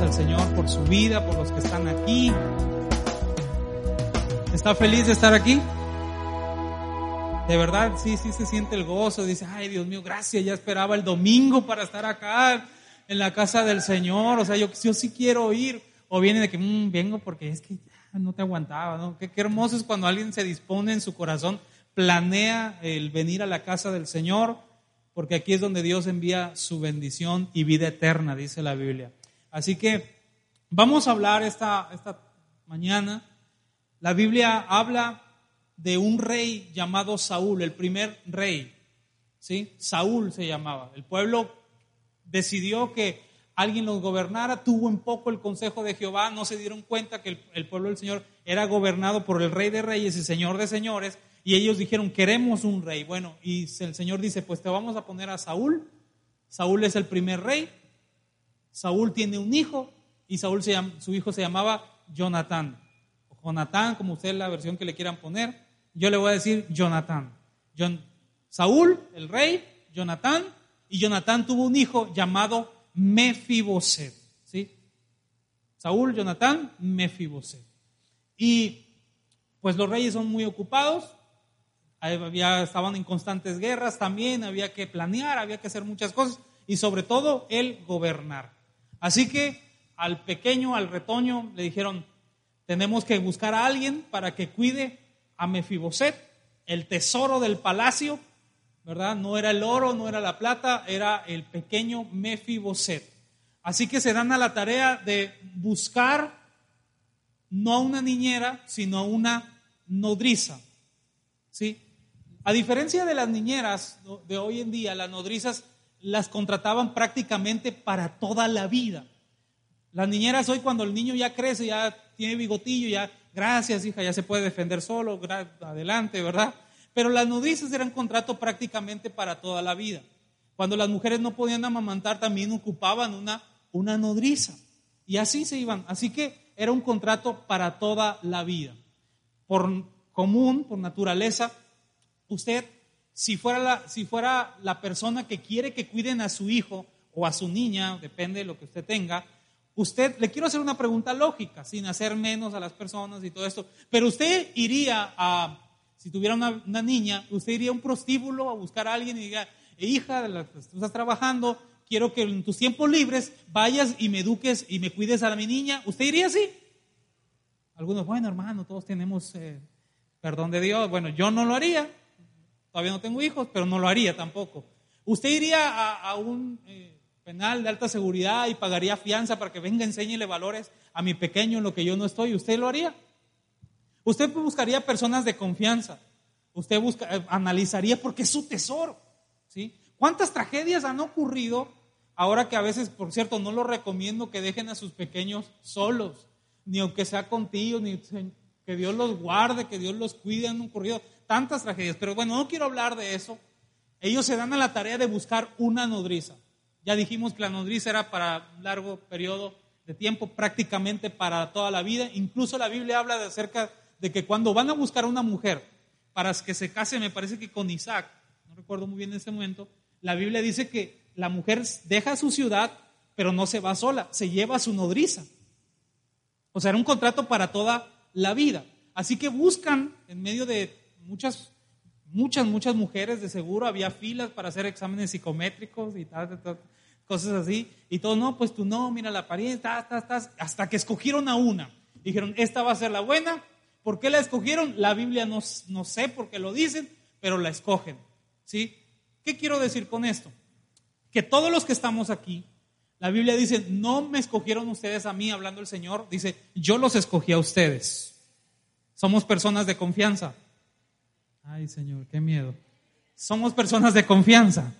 al Señor por su vida, por los que están aquí. ¿Está feliz de estar aquí? De verdad, sí, sí se siente el gozo. Dice, ay Dios mío, gracias, ya esperaba el domingo para estar acá en la casa del Señor. O sea, yo, yo sí quiero ir. O viene de que, mmm, vengo porque es que no te aguantaba, ¿no? Qué, qué hermoso es cuando alguien se dispone en su corazón, planea el venir a la casa del Señor, porque aquí es donde Dios envía su bendición y vida eterna, dice la Biblia. Así que vamos a hablar esta, esta mañana. La Biblia habla de un rey llamado Saúl, el primer rey. ¿sí? Saúl se llamaba. El pueblo decidió que alguien los gobernara, tuvo en poco el consejo de Jehová, no se dieron cuenta que el, pueblo del Señor era gobernado por el rey de reyes y señor de señores, y ellos dijeron, queremos un rey. Bueno, y el Señor dice, pues te vamos a poner a Saúl. Saúl es el primer rey. Saúl tiene un hijo y Saúl se su hijo se llamaba Jonatán. O Jonatán, como ustedes la versión que le quieran poner. Yo le voy a decir Jonatán. Saúl, el rey, Jonatán, y Jonatán tuvo un hijo llamado Mefiboset. ¿sí? Saúl, Jonatán, Mefiboset. Y pues los reyes son muy ocupados, había, estaban en constantes guerras también, había que planear, había que hacer muchas cosas y sobre todo el gobernar. Así que al pequeño, al retoño, le dijeron, tenemos que buscar a alguien para que cuide a Mefiboset, el tesoro del palacio, ¿verdad? No era el oro, no era la plata, era el pequeño Mefiboset. Así que se dan a la tarea de buscar no a una niñera, sino a una nodriza. ¿Sí? A diferencia de las niñeras de hoy en día, las nodrizas las contrataban prácticamente para toda la vida. Las niñeras hoy cuando el niño ya crece, ya tiene bigotillo, ya, gracias hija, ya se puede defender solo, adelante, ¿verdad? Pero las nodrizas eran contrato prácticamente para toda la vida. Cuando las mujeres no podían amamantar, también ocupaban una, una nodriza. Y así se iban. Así que era un contrato para toda la vida. Por común, por naturaleza, usted, si fuera la, si fuera la persona que quiere que cuiden a su hijo o a su niña, depende de lo que usted tenga, usted, le quiero hacer una pregunta lógica, sin hacer menos a las personas y todo esto, pero usted iría a si tuviera una, niña, usted iría a un prostíbulo a buscar a alguien y diga, hija, tú estás trabajando, quiero que en tus tiempos libres vayas y me eduques y me cuides a mi niña. ¿Usted iría así? Algunos, bueno, hermano, todos tenemos eh, perdón de Dios. Bueno, yo no lo haría. Todavía no tengo hijos, pero no lo haría tampoco. ¿Usted iría a, un eh, penal de alta seguridad y pagaría fianza para que venga, enséñele valores a mi pequeño en lo que yo no estoy? ¿Usted lo haría? Usted buscaría personas de confianza. Usted busca, eh, analizaría porque es su tesoro. ¿sí? ¿Cuántas tragedias han ocurrido ahora que a veces, por cierto, no lo recomiendo que dejen a sus pequeños solos, ni aunque sea contigo, ni que Dios los guarde, que Dios los cuide, han ocurrido tantas tragedias. Pero bueno, no quiero hablar de eso. Ellos se dan a la tarea de buscar una nodriza. Ya dijimos que la nodriza era para un largo periodo de tiempo, prácticamente para toda la vida. Incluso la Biblia habla de acerca de que cuando van a buscar a una mujer para que se case, me parece que con Isaac, no recuerdo muy bien en ese momento, la Biblia dice que la mujer deja su ciudad, pero no se va sola, se lleva a su nodriza. O sea, era un contrato para toda la vida. Así que buscan en medio de muchas, muchas, muchas mujeres, de seguro había filas para hacer exámenes psicométricos y tal, cosas así. Y todo, no, pues tú no, mira la apariencia, hasta que escogieron a una. Dijeron, esta va a ser la buena, ¿Por qué la escogieron? La Biblia no, no sé por qué lo dicen, pero la escogen. ¿sí? ¿Qué quiero decir con esto? Que todos los que estamos aquí, la Biblia dice, no me escogieron ustedes a mí, hablando el Señor, dice, yo los escogí a ustedes. Somos personas de confianza. Ay, Señor, qué miedo. Somos personas de confianza.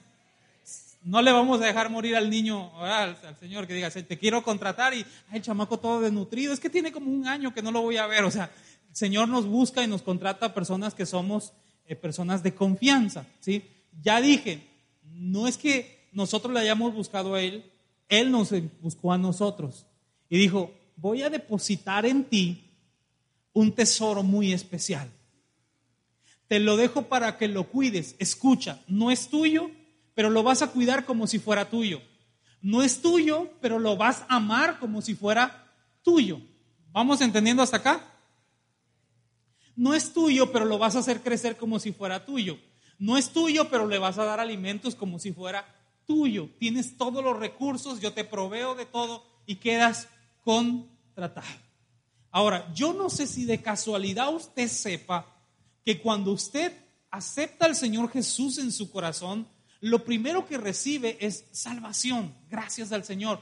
No le vamos a dejar morir al niño, al, Señor, que diga, te quiero contratar y, ay, chamaco todo desnutrido, es que tiene como un año que no lo voy a ver. O sea, Señor nos busca y nos contrata a personas que somos eh, personas de confianza, ¿sí? Ya dije, no es que nosotros le hayamos buscado a Él, Él nos buscó a nosotros y dijo, voy a depositar en ti un tesoro muy especial. Te lo dejo para que lo cuides. Escucha, no es tuyo, pero lo vas a cuidar como si fuera tuyo. No es tuyo, pero lo vas a amar como si fuera tuyo. ¿Vamos entendiendo hasta acá? No es tuyo, pero lo vas a hacer crecer como si fuera tuyo. No es tuyo, pero le vas a dar alimentos como si fuera tuyo. Tienes todos los recursos, yo te proveo de todo y quedas contratado. Ahora, yo no sé si de casualidad usted sepa que cuando usted acepta al Señor Jesús en su corazón, lo primero que recibe es salvación, gracias al Señor.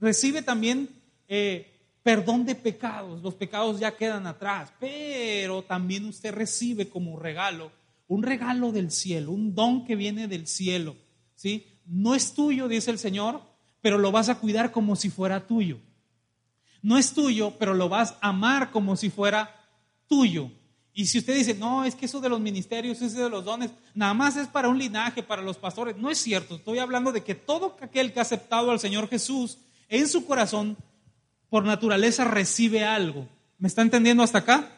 Recibe también eh, perdón de pecados, los pecados ya quedan atrás, pero también usted recibe como regalo, un regalo del cielo, un don que viene del cielo, ¿sí? No es tuyo, dice el Señor, pero lo vas a cuidar como si fuera tuyo. No es tuyo, pero lo vas a amar como si fuera tuyo. Y si usted dice, no, es que eso de los ministerios, eso de los dones, nada más es para un linaje, para los pastores. No es cierto. Estoy hablando de que todo aquel que ha aceptado al Señor Jesús en su corazón, por naturaleza recibe algo. ¿Me está entendiendo hasta acá?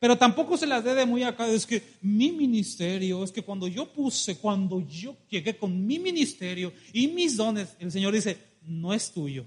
Pero tampoco se las dé de muy acá. Es que mi ministerio, es que cuando yo puse, cuando yo llegué con mi ministerio y mis dones, el Señor dice, no es tuyo.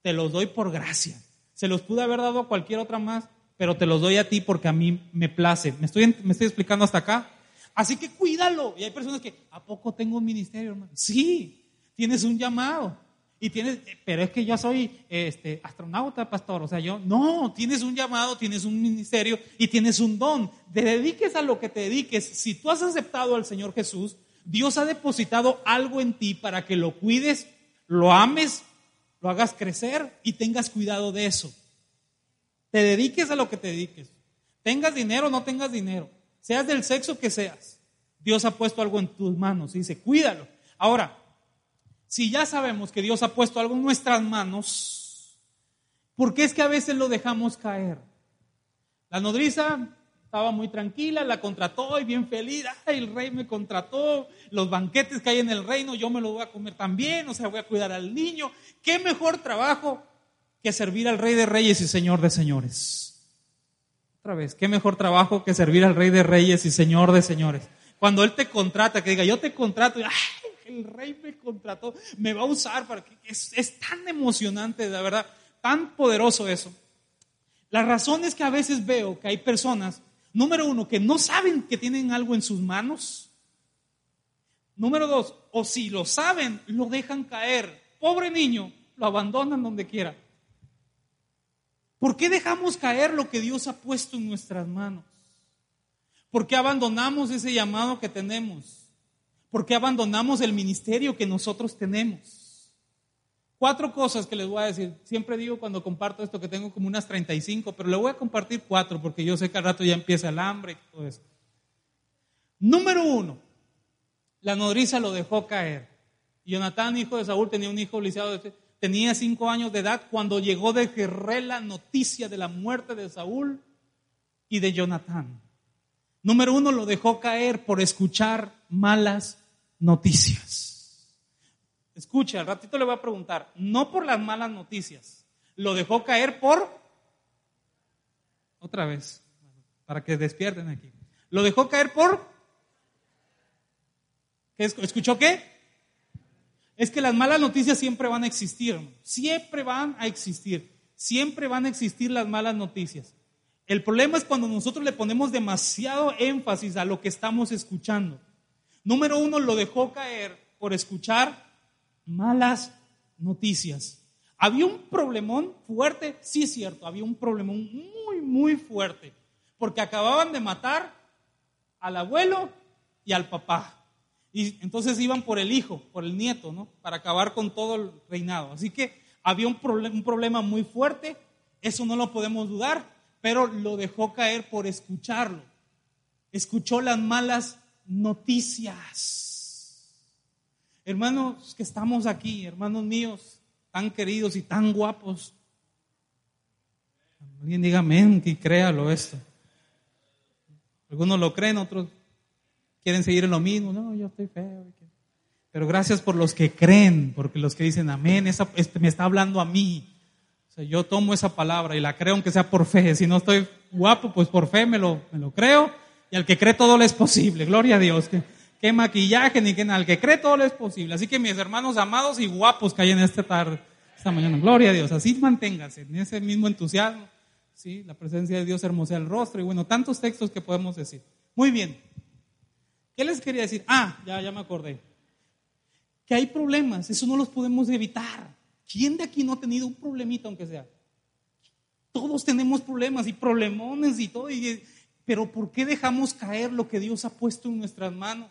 Te los doy por gracia. Se los pude haber dado a cualquier otra más, pero te los doy a ti porque a mí me place. ¿Me estoy, me estoy explicando hasta acá? Así que cuídalo. Y hay personas que, ¿a poco tengo un ministerio, hermano? Sí, tienes un llamado. Y tienes, pero es que yo soy este, astronauta, pastor. O sea, yo, no, tienes un llamado, tienes un ministerio y tienes un don. Te dediques a lo que te dediques. Si tú has aceptado al Señor Jesús, Dios ha depositado algo en ti para que lo cuides, lo ames, lo hagas crecer y tengas cuidado de eso. Te dediques a lo que te dediques. Tengas dinero o no tengas dinero. Seas del sexo que seas. Dios ha puesto algo en tus manos y dice, cuídalo. Ahora, si ya sabemos que Dios ha puesto algo en nuestras manos, ¿por qué es que a veces lo dejamos caer? La nodriza estaba muy tranquila, la contrató y bien feliz, el rey me contrató, los banquetes que hay en el reino, yo me lo voy a comer también, o sea, voy a cuidar al niño. ¿Qué mejor trabajo que servir al Rey de Reyes y Señor de Señores. Otra vez, qué mejor trabajo que servir al Rey de Reyes y Señor de Señores. Cuando Él te contrata, que diga, yo te contrato, ay, el Rey me contrató, me va a usar para que es, tan emocionante, de verdad, tan poderoso eso. La razón es que a veces veo que hay personas, número uno, que no saben que tienen algo en sus manos. Número dos, o si lo saben, lo dejan caer. Pobre niño, lo abandonan donde quiera. ¿Por qué dejamos caer lo que Dios ha puesto en nuestras manos? ¿Por qué abandonamos ese llamado que tenemos? ¿Por qué abandonamos el ministerio que nosotros tenemos? Cuatro cosas que les voy a decir. Siempre digo cuando comparto esto que tengo como unas 35, pero le voy a compartir cuatro porque yo sé que al rato ya empieza el hambre y todo eso. Número uno, la nodriza lo dejó caer. Jonatán, hijo de Saúl, tenía un hijo lisiado de tenía cinco años de edad cuando llegó de Jerré la noticia de la muerte de Saúl y de Jonatán. Número uno, lo dejó caer por escuchar malas noticias. Escucha, al ratito le voy a preguntar, no por las malas noticias, lo dejó caer por... Otra vez, para que despierten aquí. Lo dejó caer por... ¿Escuchó qué? Es que las malas noticias siempre van a existir, siempre van a existir, siempre van a existir las malas noticias. El problema es cuando nosotros le ponemos demasiado énfasis a lo que estamos escuchando. Número uno, lo dejó caer por escuchar malas noticias. Había un problemón fuerte, sí es cierto, había un problemón muy, muy fuerte, porque acababan de matar al abuelo y al papá. Y entonces iban por el hijo, por el nieto, ¿no? Para acabar con todo el reinado. Así que había un, un problema muy fuerte, eso no lo podemos dudar, pero lo dejó caer por escucharlo. Escuchó las malas noticias. Hermanos que estamos aquí, hermanos míos, tan queridos y tan guapos. Alguien diga amén, que créalo esto. Algunos lo creen, otros quieren seguir en lo mismo. No, yo estoy feo. Pero gracias por los que creen, porque los que dicen amén, esa, este me está hablando a mí. O sea, yo tomo esa palabra y la creo aunque sea por fe. Si no estoy guapo, pues por fe me lo, me lo creo. Y al que cree todo le es posible. Gloria a Dios. Que, maquillaje, ni qué nada. El que cree todo es posible. Así que mis hermanos amados y guapos que hay en esta tarde, esta mañana, gloria a Dios. Así manténgase en ese mismo entusiasmo. ¿sí? La presencia de Dios hermosea el rostro y bueno, tantos textos que podemos decir. Muy bien. ¿Qué les quería decir? Ah, ya, ya me acordé. Que hay problemas, eso no los podemos evitar. ¿Quién de aquí no ha tenido un problemita, aunque sea? Todos tenemos problemas y problemones y todo, pero ¿por qué dejamos caer lo que Dios ha puesto en nuestras manos?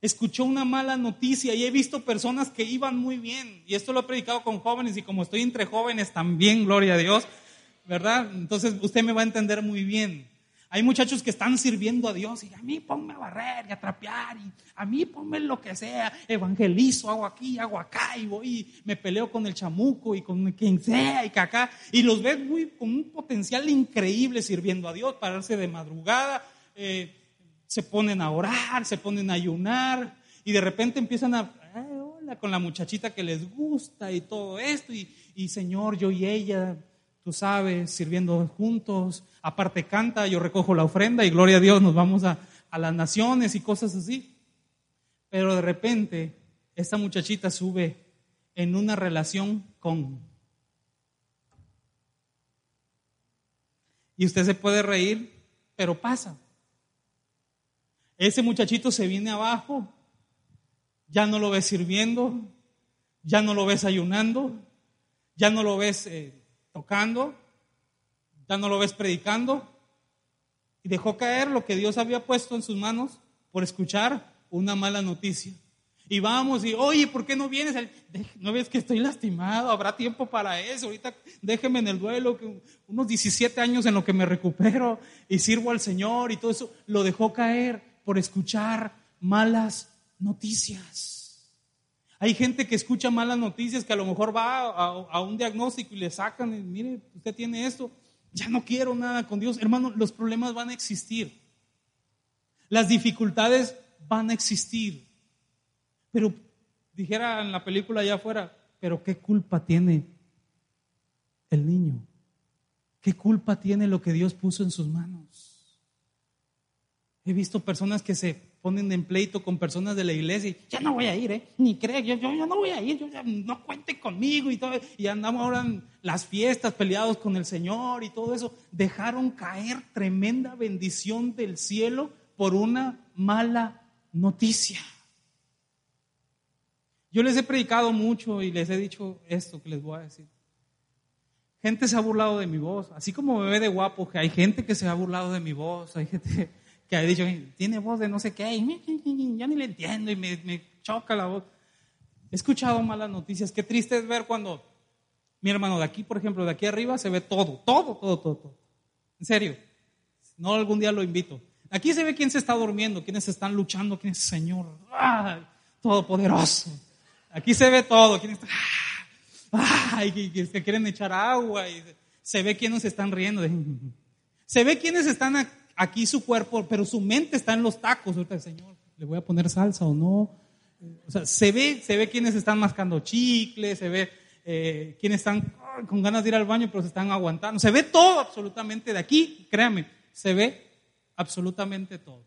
Escuchó una mala noticia y he visto personas que iban muy bien, y esto lo he predicado con jóvenes y como estoy entre jóvenes también, gloria a Dios, ¿verdad? Entonces usted me va a entender muy bien. Hay muchachos que están sirviendo a Dios y a mí ponme a barrer y a trapear y a mí ponme lo que sea, evangelizo, hago aquí, hago acá y voy, me peleo con el chamuco y con quien sea y que acá. Y los ves muy con un potencial increíble sirviendo a Dios, pararse de madrugada, eh, se ponen a orar, se ponen a ayunar y de repente empiezan a, hola, con la muchachita que les gusta y todo esto y, y Señor, yo y ella tú sabes, sirviendo juntos, aparte canta, yo recojo la ofrenda y gloria a Dios, nos vamos a, las naciones y cosas así. Pero de repente, esta muchachita sube en una relación con... Y usted se puede reír, pero pasa. Ese muchachito se viene abajo, ya no lo ves sirviendo, ya no lo ves ayunando, ya no lo ves... Eh, tocando, ya no lo ves predicando, y dejó caer lo que Dios había puesto en sus manos por escuchar una mala noticia. Y vamos y, oye, ¿por qué no vienes? No ves que estoy lastimado, habrá tiempo para eso. Ahorita déjeme en el duelo, unos 17 años en lo que me recupero y sirvo al Señor y todo eso. Lo dejó caer por escuchar malas noticias. Hay gente que escucha malas noticias, que a lo mejor va a, un diagnóstico y le sacan, mire, usted tiene esto, ya no quiero nada con Dios. Hermano, los problemas van a existir. Las dificultades van a existir. Pero, dijera en la película allá afuera, pero ¿qué culpa tiene el niño? ¿Qué culpa tiene lo que Dios puso en sus manos? He visto personas que se ponen en pleito con personas de la iglesia y ya no voy a ir, ¿eh? ni creo, yo, yo, no voy a ir, yo ya no cuente conmigo y todo, y andamos ahora en las fiestas peleados con el Señor y todo eso. Dejaron caer tremenda bendición del cielo por una mala noticia. Yo les he predicado mucho y les he dicho esto que les voy a decir. Gente se ha burlado de mi voz, así como me ve de guapo, que hay gente que se ha burlado de mi voz, hay gente que ha dicho, tiene voz de no sé qué, y ya ni le entiendo y me, choca la voz. He escuchado malas noticias. Qué triste es ver cuando mi hermano de aquí, por ejemplo, de aquí arriba, se ve todo, todo, todo, todo, todo. En serio. No algún día lo invito. Aquí se ve quién se está durmiendo, quiénes están luchando, quién es el Señor, todopoderoso. Aquí se ve todo, quiénes están, ¡ah! que, quieren echar agua, y se ve quiénes están riendo. Se ve quiénes están aquí su cuerpo, pero su mente está en los tacos. Ahorita, Señor, ¿le voy a poner salsa o no? O sea, se ve, se ve quienes están mascando chicle, se ve eh, quienes están con ganas de ir al baño, pero se están aguantando. Se ve todo absolutamente de aquí, créame, se ve absolutamente todo.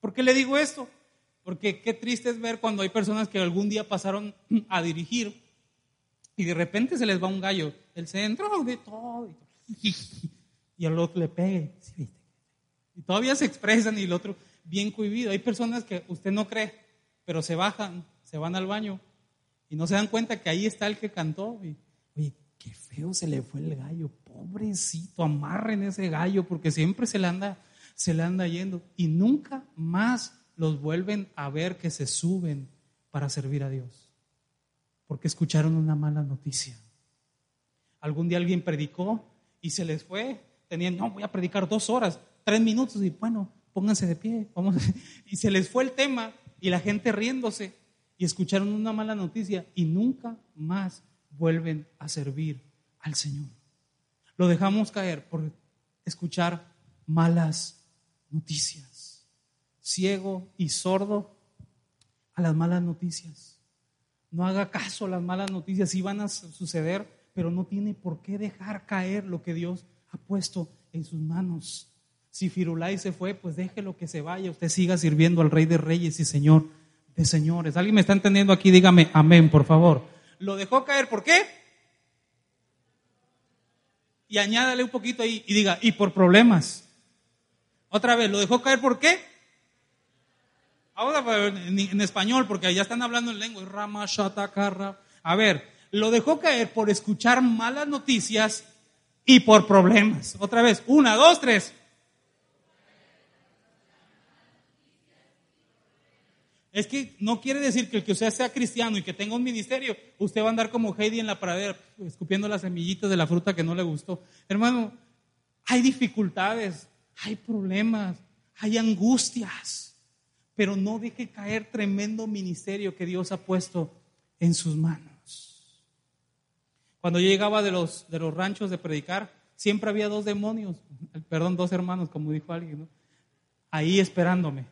¿Por qué le digo esto? Porque qué triste es ver cuando hay personas que algún día pasaron a dirigir y de repente se les va un gallo, el centro de todo, y al otro le pegue. Y todavía se expresan y el otro bien cohibido. Hay personas que usted no cree, pero se bajan, se van al baño y no se dan cuenta que ahí está el que cantó. Oye, qué feo se le fue el gallo, pobrecito, amarren ese gallo porque siempre se le anda, se le anda yendo y nunca más los vuelven a ver que se suben para servir a Dios, porque escucharon una mala noticia. Algún día alguien predicó y se les fue, tenían, no, voy a predicar dos horas tres minutos y bueno, pónganse de pie. Vamos. Y se les fue el tema y la gente riéndose y escucharon una mala noticia y nunca más vuelven a servir al Señor. Lo dejamos caer por escuchar malas noticias. Ciego y sordo a las malas noticias. No haga caso a las malas noticias, sí van a suceder, pero no tiene por qué dejar caer lo que Dios ha puesto en sus manos. Si Firulai se fue, pues déjelo que se vaya. Usted siga sirviendo al Rey de Reyes y Señor de Señores. ¿Alguien me está entendiendo aquí? Dígame amén, por favor. Lo dejó caer, ¿por qué? Y añádale un poquito ahí y diga, y por problemas. Otra vez, ¿lo dejó caer por qué? Ahora en, español, porque allá están hablando en lengua. Rama, shata, carra. A ver, lo dejó caer por escuchar malas noticias y por problemas. Otra vez, una, dos, tres. Es que no quiere decir que el que usted sea cristiano y que tenga un ministerio, usted va a andar como Heidi en la pradera, escupiendo las semillitas de la fruta que no le gustó. Hermano, hay dificultades, hay problemas, hay angustias, pero no deje caer tremendo ministerio que Dios ha puesto en sus manos. Cuando yo llegaba de los, de los ranchos de predicar, siempre había dos demonios, perdón, dos hermanos, como dijo alguien, ahí esperándome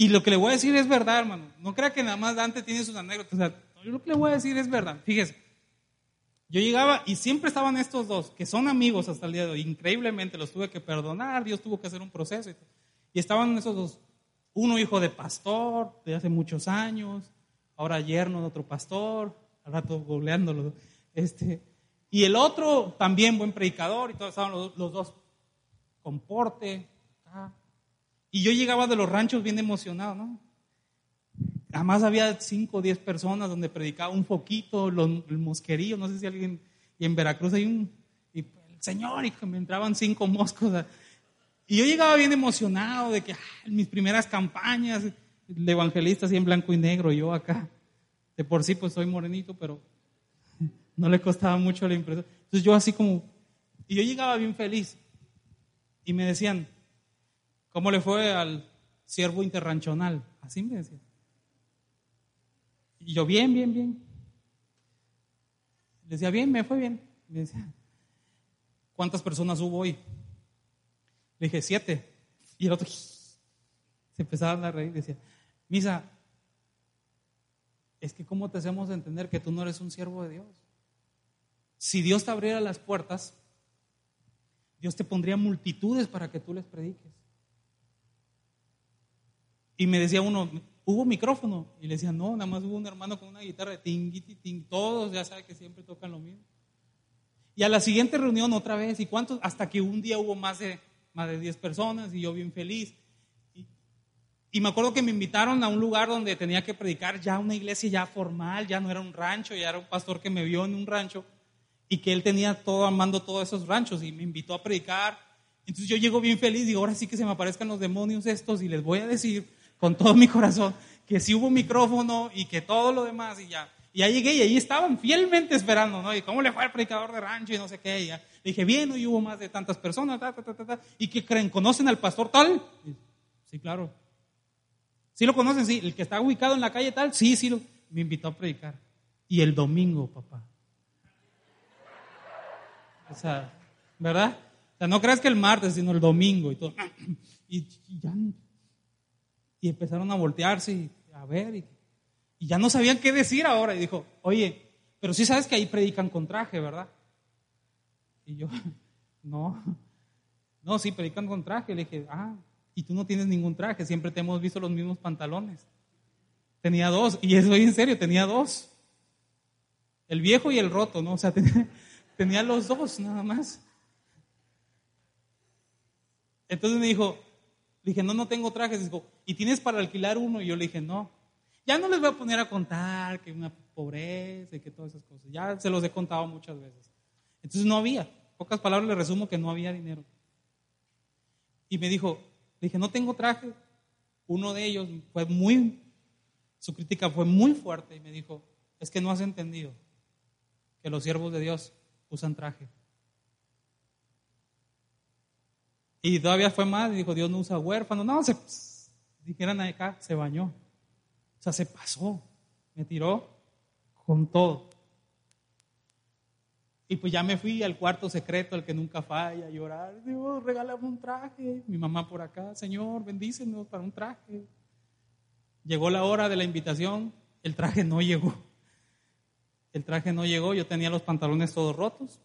y lo que le voy a decir es verdad, hermano. No crea que nada más Dante tiene sus anécdotas. O sea, yo lo que le voy a decir es verdad. Fíjese, yo llegaba y siempre estaban estos dos, que son amigos hasta el día de hoy. Increíblemente los tuve que perdonar, Dios tuvo que hacer un proceso. Y, estaban esos dos. Uno hijo de pastor de hace muchos años, ahora yerno de otro pastor, al rato googleándolo. Este, y el otro también buen predicador y todos estaban los, dos con porte. Y yo llegaba de los ranchos bien emocionado, ¿no? Además había cinco o diez personas donde predicaba un foquito, el mosquerío, no sé si alguien, y en Veracruz hay un, y Señor, y me entraban cinco moscos. Y yo llegaba bien emocionado de que ah, mis primeras campañas, de evangelista así en blanco y negro, yo acá, de por sí pues soy morenito, pero no le costaba mucho la impresión. Entonces yo así como, y yo llegaba bien feliz, y me decían, ¿Cómo le fue al siervo interranchonal? Así me decía. Y yo, bien, bien, bien. Le decía, bien, me fue bien. Me decía, ¿cuántas personas hubo hoy? Le dije, siete. Y el otro se empezaba a reír y decía, Misa, es que ¿cómo te hacemos entender que tú no eres un siervo de Dios? Si Dios te abriera las puertas, Dios te pondría multitudes para que tú les prediques. Y me decía uno, ¿hubo micrófono? Y le decía, no, nada más hubo un hermano con una guitarra de tinguiti, ting, todos ya saben que siempre tocan lo mismo. Y a la siguiente reunión otra vez, ¿y cuántos? Hasta que un día hubo más de, más de 10 personas y yo bien feliz. Y, y, me acuerdo que me invitaron a un lugar donde tenía que predicar ya una iglesia ya formal, ya no era un rancho, ya era un pastor que me vio en un rancho y que él tenía todo amando todos esos ranchos y me invitó a predicar. Entonces yo llego bien feliz y digo, ahora sí que se me aparezcan los demonios estos y les voy a decir con todo mi corazón que si hubo micrófono y que todo lo demás y ya. Y ya llegué y ahí estaban fielmente esperando, ¿no? Y cómo le fue al predicador de rancho y no sé qué. Y ya. dije, bien, hoy hubo más de tantas personas, ¿Y qué creen? ¿Conocen al pastor tal? Sí, claro. ¿Sí lo conocen? Sí. ¿El que está ubicado en la calle tal? Sí, sí. Lo... Me invitó a predicar. Y el domingo, papá. O sea, ¿verdad? O sea, no creas que el martes, sino el domingo y todo. Y ya y empezaron a voltearse y a ver, y, ya no sabían qué decir ahora. Y dijo, oye, pero sí sabes que ahí predican con traje, ¿verdad? Y yo, no, no, sí, predican con traje. Le dije, ah, y tú no tienes ningún traje, siempre te hemos visto los mismos pantalones. Tenía dos, y eso en serio, tenía dos. El viejo y el roto, ¿no? O sea, tenía, tenía los dos nada más. Entonces me dijo, dije, no, no tengo trajes. Dijo, ¿y tienes para alquilar uno? Y yo le dije, no. Ya no les voy a poner a contar que una pobreza y que todas esas cosas. Ya se los he contado muchas veces. Entonces no había. Pocas palabras le resumo que no había dinero. Y me dijo, le dije, no tengo traje. Uno de ellos fue muy, su crítica fue muy fuerte y me dijo, es que no has entendido que los siervos de Dios usan traje. Y todavía fue más, dijo, Dios no usa huérfanos. No, se, dijeran acá, se bañó. O sea, se pasó, me tiró con todo. Y pues ya me fui al cuarto secreto, al que nunca falla, a llorar. Dios, regálame un traje. Mi mamá por acá, Señor, bendícenos para un traje. Llegó la hora de la invitación, el traje no llegó. El traje no llegó, yo tenía los pantalones todos rotos.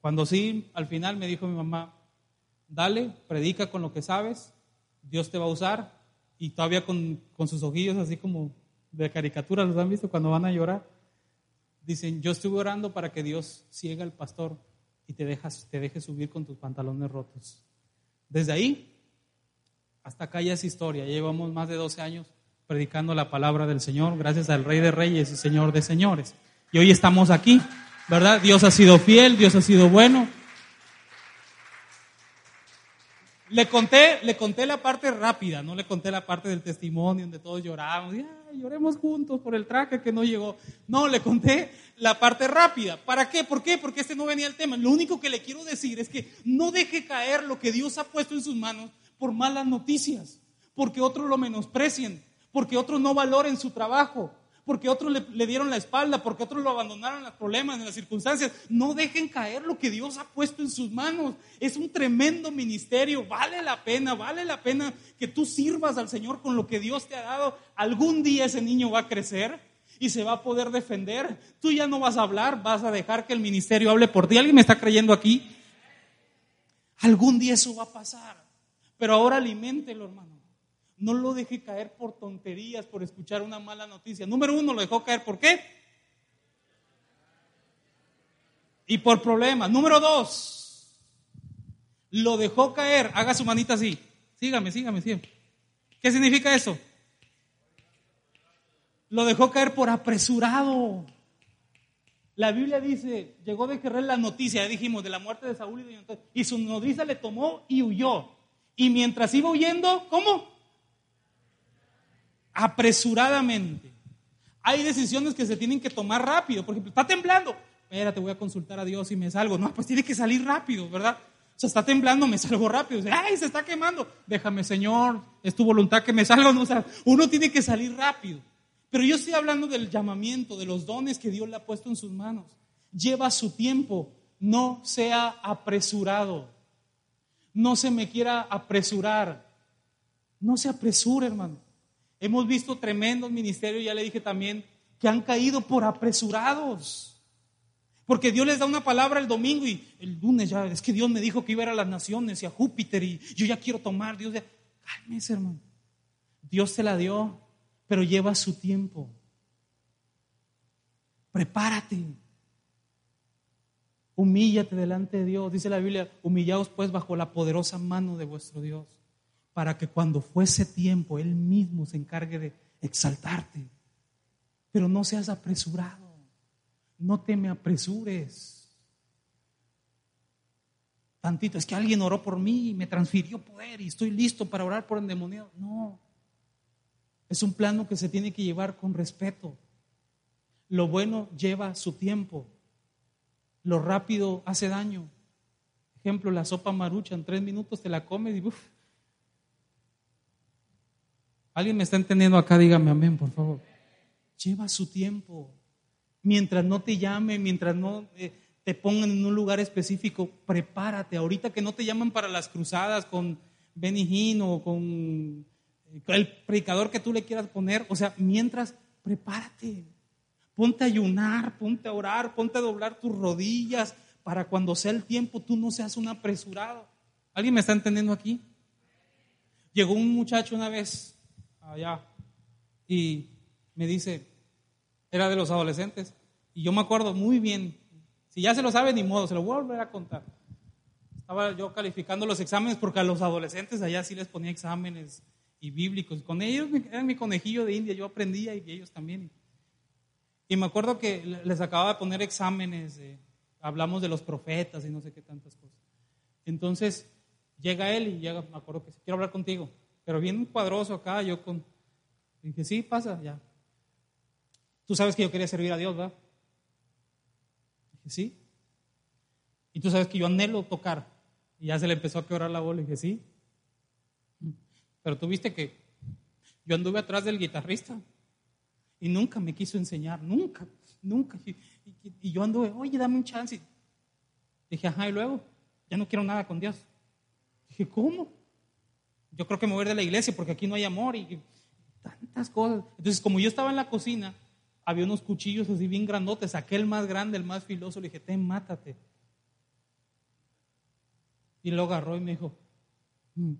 Cuando sí, al final me dijo mi mamá, dale, predica con lo que sabes, Dios te va a usar y todavía con, sus ojillos así como de caricatura, ¿los han visto cuando van a llorar? Dicen, yo estuve orando para que Dios ciega al pastor y te, dejas, te deje subir con tus pantalones rotos. Desde ahí hasta acá ya es historia. Llevamos más de 12 años predicando la palabra del Señor, gracias al Rey de Reyes y Señor de Señores. Y hoy estamos aquí, ¿verdad? Dios ha sido fiel, Dios ha sido bueno. Le conté, le conté la parte rápida, no le conté la parte del testimonio donde todos lloramos, y, lloremos juntos por el traje que no llegó. No, le conté la parte rápida. ¿Para qué? ¿Por qué? Porque este no venía el tema. Lo único que le quiero decir es que no deje caer lo que Dios ha puesto en sus manos por malas noticias, porque otros lo menosprecien, porque otros no valoren su trabajo, porque otros le, dieron la espalda, porque otros lo abandonaron en los problemas, en las circunstancias. No dejen caer lo que Dios ha puesto en sus manos. Es un tremendo ministerio. Vale la pena, vale la pena que tú sirvas al Señor con lo que Dios te ha dado. Algún día ese niño va a crecer y se va a poder defender. Tú ya no vas a hablar, vas a dejar que el ministerio hable por ti. ¿Alguien me está creyendo aquí? Algún día eso va a pasar. Pero ahora aliméntelo, hermano. No lo deje caer por tonterías, por escuchar una mala noticia. Número uno, lo dejó caer ¿por qué? Y por problemas. Número dos, lo dejó caer. Haga su manita así. Sígame, sígame, sígame. ¿Qué significa eso? Lo dejó caer por apresurado. La Biblia dice, llegó de querer la noticia, dijimos, de la muerte de Saúl y de y su nodriza le tomó y huyó. Y mientras iba huyendo, ¿cómo? Apresuradamente. Hay decisiones que se tienen que tomar rápido. Por ejemplo, está temblando. Espérate, voy a consultar a Dios y me salgo. No, pues tiene que salir rápido, ¿verdad? O sea, está temblando, me salgo rápido. Ay, se está quemando. Déjame, Señor, es tu voluntad que me salga. No, o uno tiene que salir rápido. Pero yo estoy hablando del llamamiento, de los dones que Dios le ha puesto en sus manos. Lleva su tiempo, no sea apresurado. No se me quiera apresurar. No se apresure, hermano. Hemos visto tremendos ministerios, ya le dije también, que han caído por apresurados. Porque Dios les da una palabra el domingo y el lunes ya, es que Dios me dijo que iba a ir a las naciones y a Júpiter y yo ya quiero tomar. Dios, cálmese hermano. Dios se la dio, pero lleva su tiempo. Prepárate. Humíllate delante de Dios. Dice la Biblia, humillaos pues bajo la poderosa mano de vuestro Dios para que cuando fuese tiempo Él mismo se encargue de exaltarte. Pero no seas apresurado, no te me apresures. Tantito, es que alguien oró por mí y me transfirió poder y estoy listo para orar por endemoniado. No, es un plano que se tiene que llevar con respeto. Lo bueno lleva su tiempo, lo rápido hace daño. Ejemplo, la sopa marucha, en tres minutos te la comes y uf, ¿Alguien me está entendiendo acá? Dígame amén, por favor. Lleva su tiempo. Mientras no te llame, mientras no eh, te pongan en un lugar específico, prepárate. Ahorita que no te llaman para las cruzadas con Benny o con eh, el predicador que tú le quieras poner, o sea, mientras, prepárate. Ponte a ayunar, ponte a orar, ponte a doblar tus rodillas para cuando sea el tiempo tú no seas un apresurado. ¿Alguien me está entendiendo aquí? Llegó un muchacho una vez allá y me dice, era de los adolescentes, y yo me acuerdo muy bien, si ya se lo sabe, ni modo, se lo voy a volver a contar. Estaba yo calificando los exámenes porque a los adolescentes allá sí les ponía exámenes y bíblicos. Con ellos eran mi conejillo de India, yo aprendía y ellos también. Y me acuerdo que les acababa de poner exámenes, hablamos de los profetas y no sé qué tantas cosas. Entonces llega él y llega, me acuerdo que quiero hablar contigo. Pero bien cuadroso acá, yo con... Dije, sí, pasa, ya. Tú sabes que yo quería servir a Dios, ¿verdad? Dije, sí. Y tú sabes que yo anhelo tocar. Y ya se le empezó a quebrar la bola. Dije, sí. Pero tú viste que yo anduve atrás del guitarrista y nunca me quiso enseñar, nunca, nunca. Y, y yo anduve, oye, dame un chance. Dije, ajá, y luego, ya no quiero nada con Dios. Dije, ¿cómo? Yo creo que me voy de la iglesia porque aquí no hay amor y tantas cosas. Entonces, como yo estaba en la cocina, había unos cuchillos así bien grandotes, saqué el más grande, el más filoso, le dije, ten, mátate. Y lo agarró y me dijo, mm,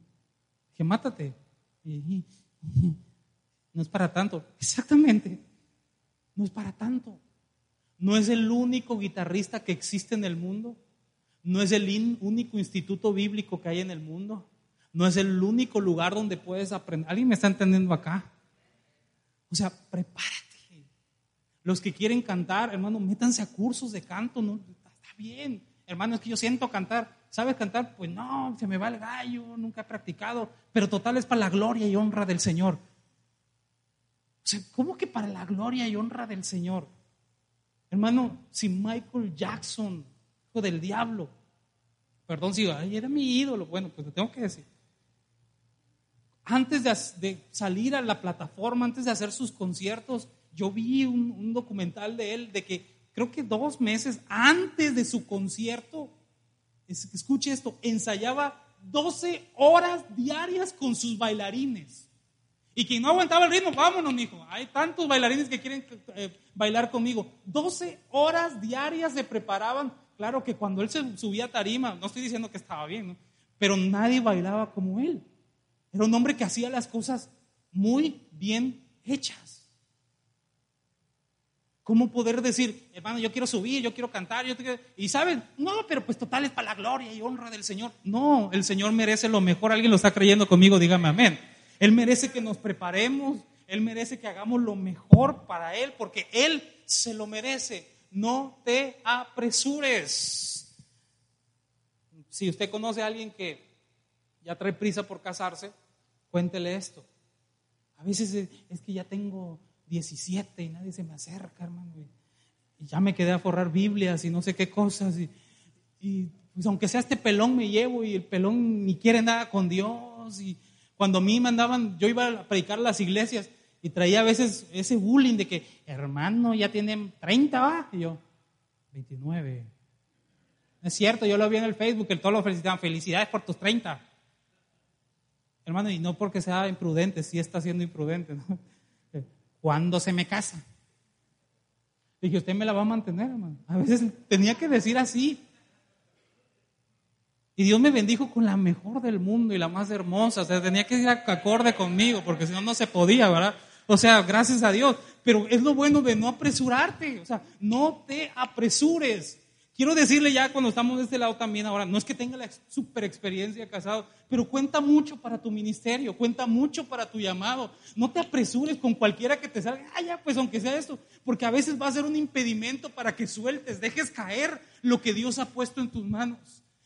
que mátate. Y, no es para tanto. Exactamente. No es para tanto. No es el único guitarrista que existe en el mundo. No es el único instituto bíblico que hay en el mundo. No es el único lugar donde puedes aprender. ¿Alguien me está entendiendo acá? O sea, prepárate. Los que quieren cantar, hermano, métanse a cursos de canto. No, está bien. Hermano, es que yo siento cantar. ¿Sabes cantar? Pues no, se me va el gallo, nunca he practicado. Pero total es para la gloria y honra del Señor. O sea, ¿cómo que para la gloria y honra del Señor? Hermano, si Michael Jackson, hijo del diablo, perdón si era mi ídolo, bueno, pues lo tengo que decir. Antes de, salir a la plataforma, antes de hacer sus conciertos, yo vi un, documental de él de que creo que dos meses antes de su concierto, escuche esto, ensayaba 12 horas diarias con sus bailarines. Y quien no aguantaba el ritmo, vámonos, mijo. Hay tantos bailarines que quieren eh, bailar conmigo. 12 horas diarias se preparaban. Claro que cuando él se subía a tarima, no estoy diciendo que estaba bien, ¿no? pero nadie bailaba como él. Era un hombre que hacía las cosas muy bien hechas. ¿Cómo poder decir, hermano, yo quiero subir, yo quiero cantar, yo y saben, no, pero pues total es para la gloria y honra del Señor. No, el Señor merece lo mejor. Alguien lo está creyendo conmigo, dígame amén. Él merece que nos preparemos, Él merece que hagamos lo mejor para Él, porque Él se lo merece. No te apresures. Si usted conoce a alguien que ya trae prisa por casarse, cuéntele esto. A veces es que ya tengo 17 y nadie se me acerca, hermano. Y ya me quedé a forrar Biblias y no sé qué cosas. Y, pues aunque sea este pelón me llevo y el pelón ni quiere nada con Dios. Y, cuando a mí mandaban, yo iba a predicar las iglesias y traía a veces ese bullying de que, hermano, ya tienen 30, ¿va? Y yo, 29. Es cierto, yo lo vi en el Facebook, que todos lo felicitaban, felicidades por tus 30. Hermano, y no porque sea imprudente, sí está siendo imprudente, ¿no? ¿Cuándo se me casa? Dije, usted me la va a mantener, hermano. A veces tenía que decir así. Y Dios me bendijo con la mejor del mundo y la más hermosa. O sea, tenía que ir acorde conmigo, porque si no, no se podía, ¿verdad? O sea, gracias a Dios. Pero es lo bueno de no apresurarte. O sea, no te apresures. Quiero decirle ya cuando estamos de este lado también ahora, no es que tenga la super experiencia casado, pero cuenta mucho para tu ministerio, cuenta mucho para tu llamado. No te apresures con cualquiera que te salga, ah, ya, pues aunque sea esto, porque a veces va a ser un impedimento para que sueltes, dejes caer lo que Dios ha puesto en tus manos.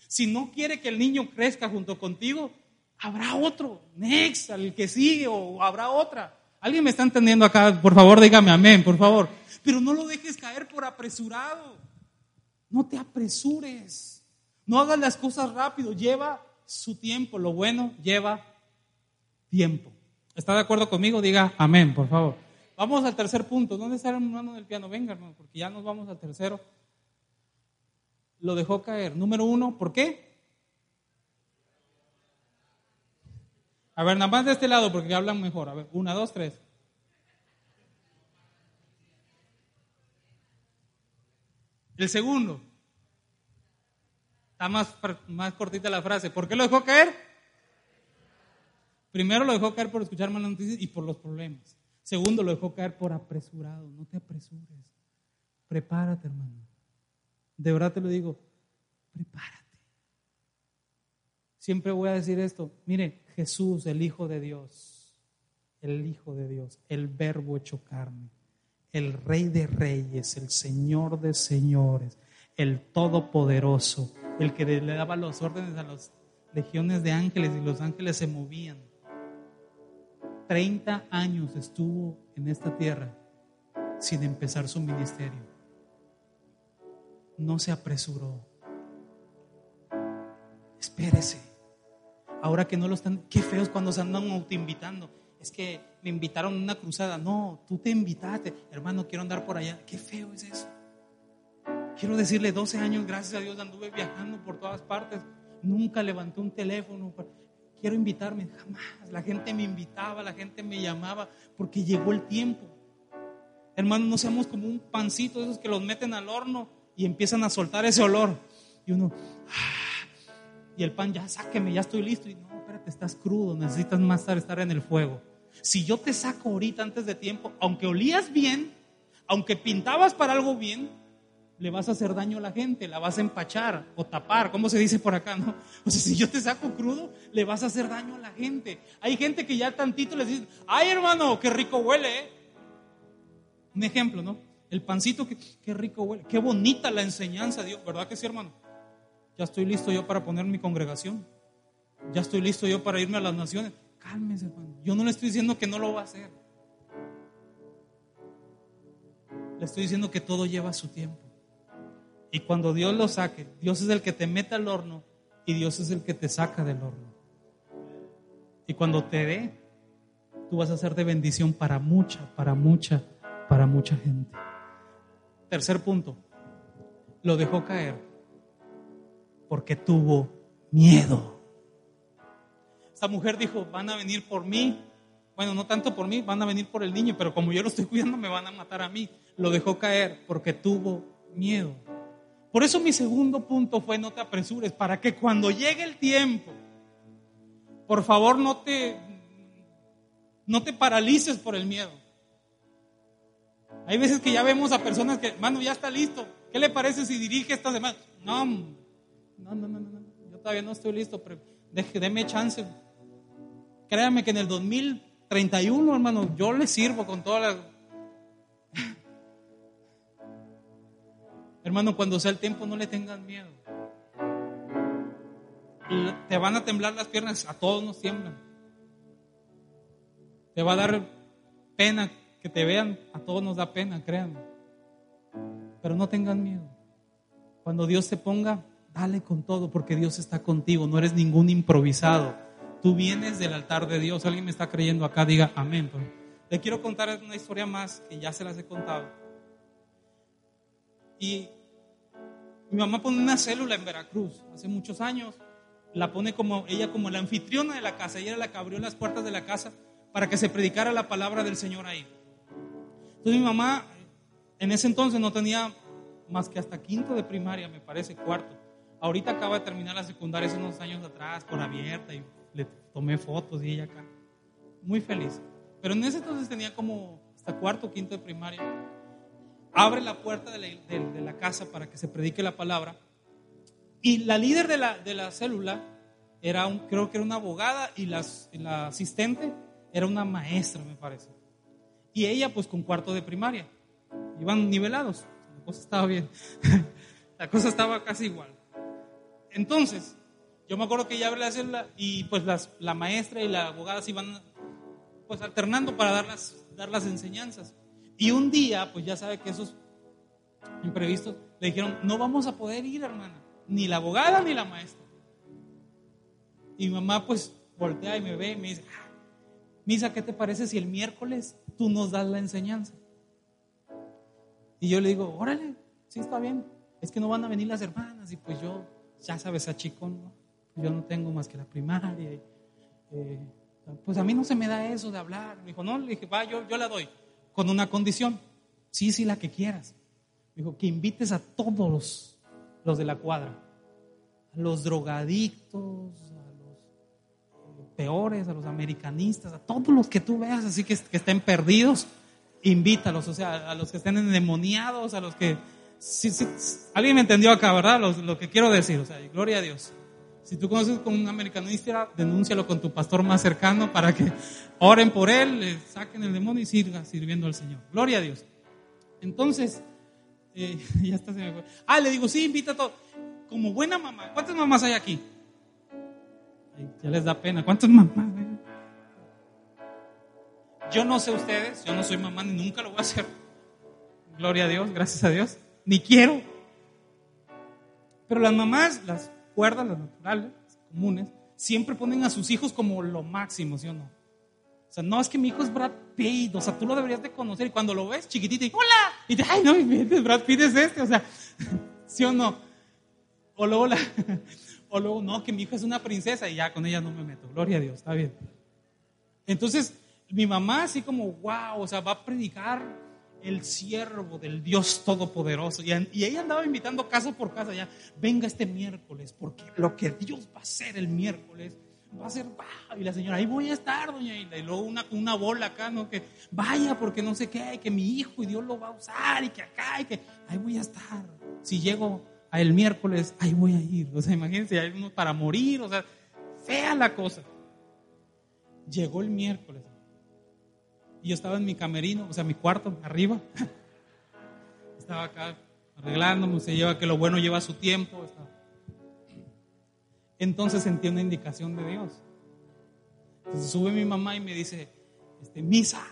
Si no quiere que el niño crezca junto contigo, habrá otro, next, al que sigue, o habrá otra. ¿Alguien me está entendiendo acá? Por favor, dígame amén, por favor. Pero no lo dejes caer por apresurado. No te apresures. No hagas las cosas rápido. Lleva su tiempo. Lo bueno lleva tiempo. ¿Está de acuerdo conmigo? Diga amén, por favor. Vamos al tercer punto. ¿Dónde está el hermano del piano? Venga, hermano, porque ya nos vamos al tercero lo dejó caer. Número uno, ¿por qué? A ver, nada más de este lado porque hablan mejor. A ver, una, dos, tres. El segundo. Está más, más cortita la frase. ¿Por qué lo dejó caer? Primero lo dejó caer por escuchar malas noticias y por los problemas. Segundo, lo dejó caer por apresurado. No te apresures. Prepárate, hermano. De verdad te lo digo, prepárate. Siempre voy a decir esto. Mire, Jesús, el Hijo de Dios, el Hijo de Dios, el Verbo hecho carne, el Rey de Reyes, el Señor de Señores, el Todopoderoso, el que le daba los órdenes a las legiones de ángeles y los ángeles se movían. Treinta años estuvo en esta tierra sin empezar su ministerio no se apresuró. Espérese. Ahora que no lo están, qué feos cuando se andan autoinvitando. Es que me invitaron a una cruzada. No, tú te invitaste. Hermano, quiero andar por allá. Qué feo es eso. Quiero decirle, 12 años, gracias a Dios, anduve viajando por todas partes. Nunca levanté un teléfono. Quiero invitarme. Jamás. La gente me invitaba, la gente me llamaba, porque llegó el tiempo. Hermano, no seamos como un pancito esos que los meten al horno y empiezan a soltar ese olor. Y uno, ah, y el pan, ya sáqueme, ya estoy listo. Y no, espérate, estás crudo, necesitas más estar en el fuego. Si yo te saco ahorita antes de tiempo, aunque olías bien, aunque pintabas para algo bien, le vas a hacer daño a la gente, la vas a empachar o tapar, ¿cómo se dice por acá, no? O sea, si yo te saco crudo, le vas a hacer daño a la gente. Hay gente que ya tantito les dice, ay hermano, qué rico huele, ¿eh? Un ejemplo, ¿no? El pancito, qué, qué rico huele, qué bonita la enseñanza, Dios, ¿verdad que sí, hermano? Ya estoy listo yo para poner mi congregación. Ya estoy listo yo para irme a las naciones. Cálmese, hermano. Yo no le estoy diciendo que no lo va a hacer. Le estoy diciendo que todo lleva su tiempo. Y cuando Dios lo saque, Dios es el que te mete al horno y Dios es el que te saca del horno. Y cuando te dé, tú vas a ser de bendición para mucha, para mucha, para mucha gente. Tercer punto, lo dejó caer porque tuvo miedo. Esta mujer dijo, van a venir por mí. Bueno, no tanto por mí, van a venir por el niño, pero como yo lo estoy cuidando, me van a matar a mí. Lo dejó caer porque tuvo miedo. Por eso mi segundo punto fue no te apresures, para que cuando llegue el tiempo, por favor no te, no te paralices por el miedo. Hay veces que ya vemos a personas que, mano, ya está listo. ¿Qué le parece si dirige esta semana? No, no, no, no, no, yo todavía no estoy listo, pero déme chance. Créame que en el 2031, hermano, yo le sirvo con todas las Hermano, cuando sea el tiempo no le tengan miedo. Te van a temblar las piernas, a todos nos tiemblan. Te va a dar pena que te vean, a todos nos da pena, créanme. Pero no tengan miedo. Cuando Dios te ponga, dale con todo, porque Dios está contigo, no eres ningún improvisado. Tú vienes del altar de Dios. Alguien me está creyendo acá, diga amén. Le quiero contar una historia más que ya se las he contado. Y mi mamá pone una célula en Veracruz hace muchos años. La pone como ella como la anfitriona de la casa. Ella era la que abrió las puertas de la casa para que se predicara la palabra del Señor ahí. Entonces mi mamá en ese entonces no tenía más que hasta quinto de primaria, me parece, cuarto. Ahorita acaba de terminar la secundaria hace unos años atrás, por abierta, y le tomé fotos y ella acá. Muy feliz. Pero en ese entonces tenía como hasta cuarto, quinto de primaria abre la puerta de la, casa para que se predique la palabra. Y la líder de la, de la célula era un, creo que era una abogada y la, la asistente era una maestra, me parece. Y ella pues con cuarto de primaria. Iban nivelados. La cosa estaba bien. la cosa estaba casi igual. Entonces, yo me acuerdo que ella abre la célula y pues la maestra y la abogada se iban pues alternando para dar las, dar las enseñanzas. Y un día, pues ya sabe que esos imprevistos le dijeron, no vamos a poder ir, hermana, ni la abogada ni la maestra. Y mamá pues voltea y me ve y me dice, ah, Misa, ¿qué te parece si el miércoles tú nos das la enseñanza? Y yo le digo, órale, sí está bien. Es que no van a venir las hermanas y pues yo, ya sabes, a chico, ¿no? Yo no tengo más que la primaria. Eh, pues a mí no se me da eso de hablar. Me dijo, no, le dije, va, yo, yo la doy con una condición. Sí, sí, la que quieras. Dijo, que invites a todos los, de la cuadra. A los drogadictos, a los eh, peores, a los americanistas, a todos los que tú veas así que, estén perdidos, invítalos. O sea, a los que estén endemoniados, a los que... Sí, sí, alguien me entendió acá, ¿verdad? Lo, que quiero decir. O sea, gloria a Dios. Si tú conoces con un americanista, denúncialo con tu pastor más cercano para que oren por él, le saquen el demonio y siga sirviendo al Señor. Gloria a Dios. Entonces, eh, ya está, se me fue. Ah, le digo, sí, invita a todos. Como buena mamá. ¿Cuántas mamás hay aquí? ya les da pena. ¿Cuántas mamás? Yo no sé ustedes, yo no soy mamá ni nunca lo voy a hacer. Gloria a Dios, gracias a Dios. Ni quiero. Pero las mamás, las cuerdas, las naturales, comunes, siempre ponen a sus hijos como lo máximo, ¿sí o no? O sea, no es que mi hijo es Brad Pitt, o sea, tú lo deberías de conocer y cuando lo ves chiquitito y hola, y te, ay, no, Brad Pitt es este, o sea, ¿sí o no? O luego, la, o luego, no, que mi hijo es una princesa y ya con ella no me meto, gloria a Dios, está bien. Entonces, mi mamá así como, wow, o sea, va a predicar el siervo del Dios Todopoderoso. Y, y ella andaba invitando casa por casa, ya, venga este miércoles, porque lo que Dios va a hacer el miércoles va a ser, y la señora, ahí voy a estar, doña Hilda, y luego una, una bola acá, ¿no? Que vaya, porque no sé qué, que mi hijo y Dios lo va a usar, y que acá, y que ahí voy a estar. Si llego a el miércoles, ahí voy a ir. O sea, imagínense, hay uno para morir, o sea, fea la cosa. Llegó el miércoles. Y yo estaba en mi camerino, o sea, mi cuarto, arriba. Estaba acá arreglándome, se lleva que lo bueno lleva su tiempo. Entonces sentí una indicación de Dios. Entonces sube mi mamá y me dice, este, misa.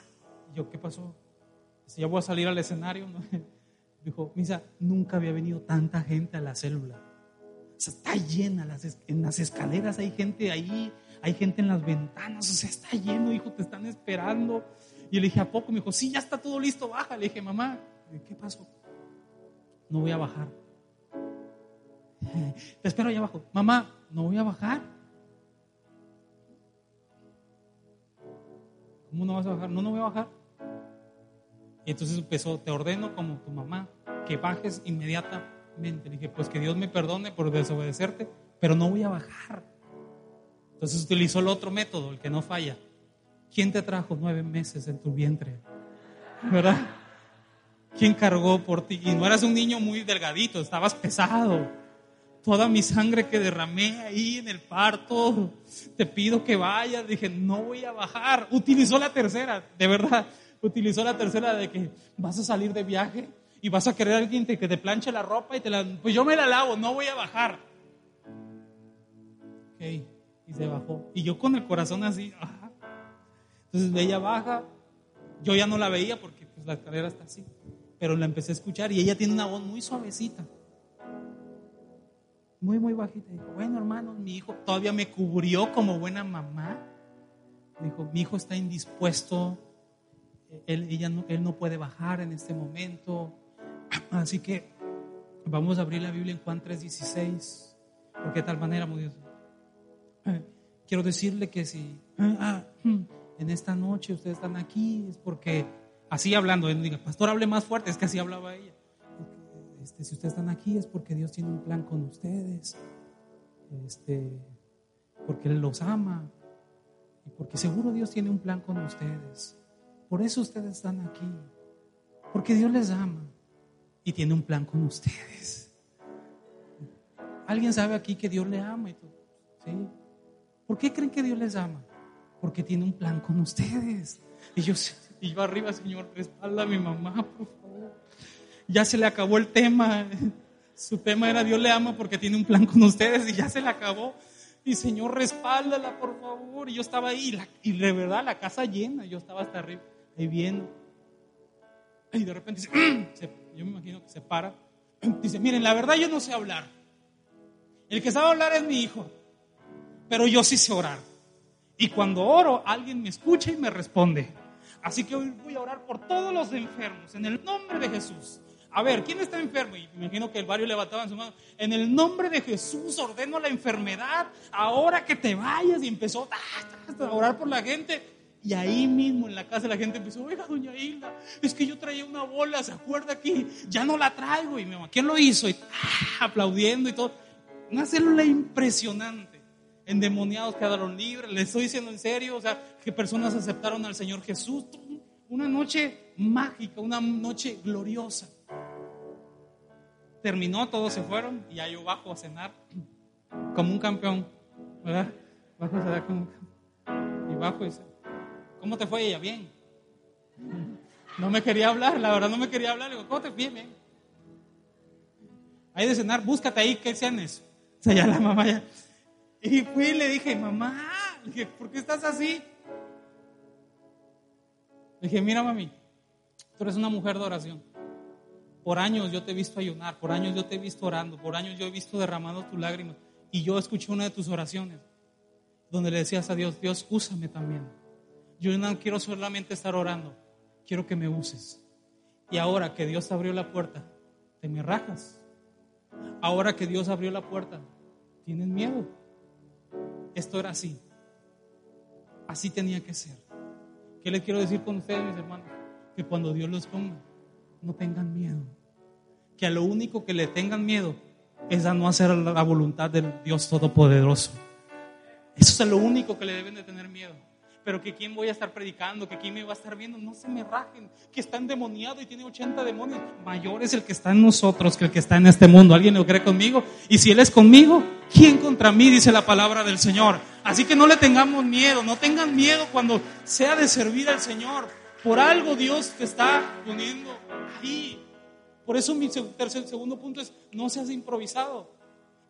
Y yo, ¿qué pasó? Si ya voy a salir al escenario. Dijo, misa, nunca había venido tanta gente a la célula. O sea, está llena, las, en las escaleras hay gente ahí, hay gente en las ventanas, o sea, está lleno, hijo, te están esperando. Y le dije, ¿a poco? Me dijo, sí, ya está todo listo, baja. Le dije, mamá, ¿qué pasó? No voy a bajar. Te espero allá abajo. Mamá, no voy a bajar. ¿Cómo no vas a bajar? No, no voy a bajar. Y entonces empezó, te ordeno como tu mamá, que bajes inmediatamente. Le dije, pues que Dios me perdone por desobedecerte, pero no voy a bajar. Entonces utilizó el otro método, el que no falla. ¿Quién te trajo nueve meses en tu vientre? ¿Verdad? ¿Quién cargó por ti? Y no eras un niño muy delgadito, estabas pesado. Toda mi sangre que derramé ahí en el parto, te pido que vayas. Dije, no voy a bajar. Utilizó la tercera, de verdad. Utilizó la tercera de que vas a salir de viaje y vas a querer a alguien que te planche la ropa y te la... Pues yo me la lavo, no voy a bajar. Ok, y se bajó. Y yo con el corazón así, entonces ella baja, yo ya no la veía porque pues, la escalera está así, pero la empecé a escuchar y ella tiene una voz muy suavecita, muy, muy bajita. Dijo, bueno hermano, mi hijo todavía me cubrió como buena mamá. Dijo, mi hijo está indispuesto, él, ella no, él no puede bajar en este momento, así que vamos a abrir la Biblia en Juan 3:16, porque de tal manera, muy Dios. Quiero decirle que si... Ah, hmm, en esta noche ustedes están aquí, es porque, así hablando, él diga, pastor, hable más fuerte, es que así hablaba ella. Este, si ustedes están aquí es porque Dios tiene un plan con ustedes, este, porque Él los ama y porque seguro Dios tiene un plan con ustedes. Por eso ustedes están aquí, porque Dios les ama y tiene un plan con ustedes. ¿Alguien sabe aquí que Dios le ama? Y ¿sí? ¿Por qué creen que Dios les ama? Porque tiene un plan con ustedes. Y yo, y yo arriba, Señor, respalda a mi mamá, por favor. Ya se le acabó el tema. Su tema era Dios le ama porque tiene un plan con ustedes y ya se le acabó. Y Señor, respáldala, por favor. Y yo estaba ahí y de verdad la casa llena. Yo estaba hasta arriba, ahí viendo. Y de repente dice, yo me imagino que se para. Dice, miren, la verdad yo no sé hablar. El que sabe hablar es mi hijo. Pero yo sí sé orar. Y cuando oro, alguien me escucha y me responde. Así que hoy voy a orar por todos los enfermos, en el nombre de Jesús. A ver, ¿quién está enfermo? Y me imagino que el barrio levantaba en su mano. En el nombre de Jesús ordeno la enfermedad. Ahora que te vayas. Y empezó a orar por la gente. Y ahí mismo en la casa la gente empezó, oiga, doña Hilda, es que yo traía una bola, ¿se acuerda aquí? Ya no la traigo. Y mi mamá, ¿quién lo hizo? Y aplaudiendo y todo. Una célula impresionante endemoniados quedaron libres. Les estoy diciendo en serio, o sea, que personas aceptaron al Señor Jesús. Una noche mágica, una noche gloriosa. Terminó, todos se fueron y ya yo bajo a cenar como un campeón, ¿verdad? Bajo a cenar como un Y bajo y dice, ¿cómo te fue ella? Bien. No me quería hablar, la verdad no me quería hablar. Le digo, ¿cómo te fue? Bien. Hay de cenar, búscate ahí que cenes. O sea, ya la mamá ya, y fui y le dije, mamá, dije, ¿por qué estás así? Le dije, mira mami, tú eres una mujer de oración. Por años yo te he visto ayunar, por años yo te he visto orando, por años yo he visto derramando tus lágrimas. Y yo escuché una de tus oraciones donde le decías a Dios, Dios, úsame también. Yo no quiero solamente estar orando, quiero que me uses. Y ahora que Dios abrió la puerta, te me rajas. Ahora que Dios abrió la puerta, tienes miedo. Esto era así. Así tenía que ser. ¿Qué les quiero decir con ustedes, mis hermanos? Que cuando Dios los ponga, no tengan miedo. Que a lo único que le tengan miedo es a no hacer la voluntad del Dios Todopoderoso. Eso es lo único que le deben de tener miedo. Pero que quién voy a estar predicando, que quién me va a estar viendo, no se me rajen. Que está endemoniado y tiene 80 demonios. Mayor es el que está en nosotros que el que está en este mundo. ¿Alguien lo cree conmigo? Y si Él es conmigo, ¿quién contra mí? Dice la palabra del Señor. Así que no le tengamos miedo, no tengan miedo cuando sea de servir al Señor. Por algo Dios te está poniendo ahí. Por eso mi tercer, segundo punto es, no seas improvisado.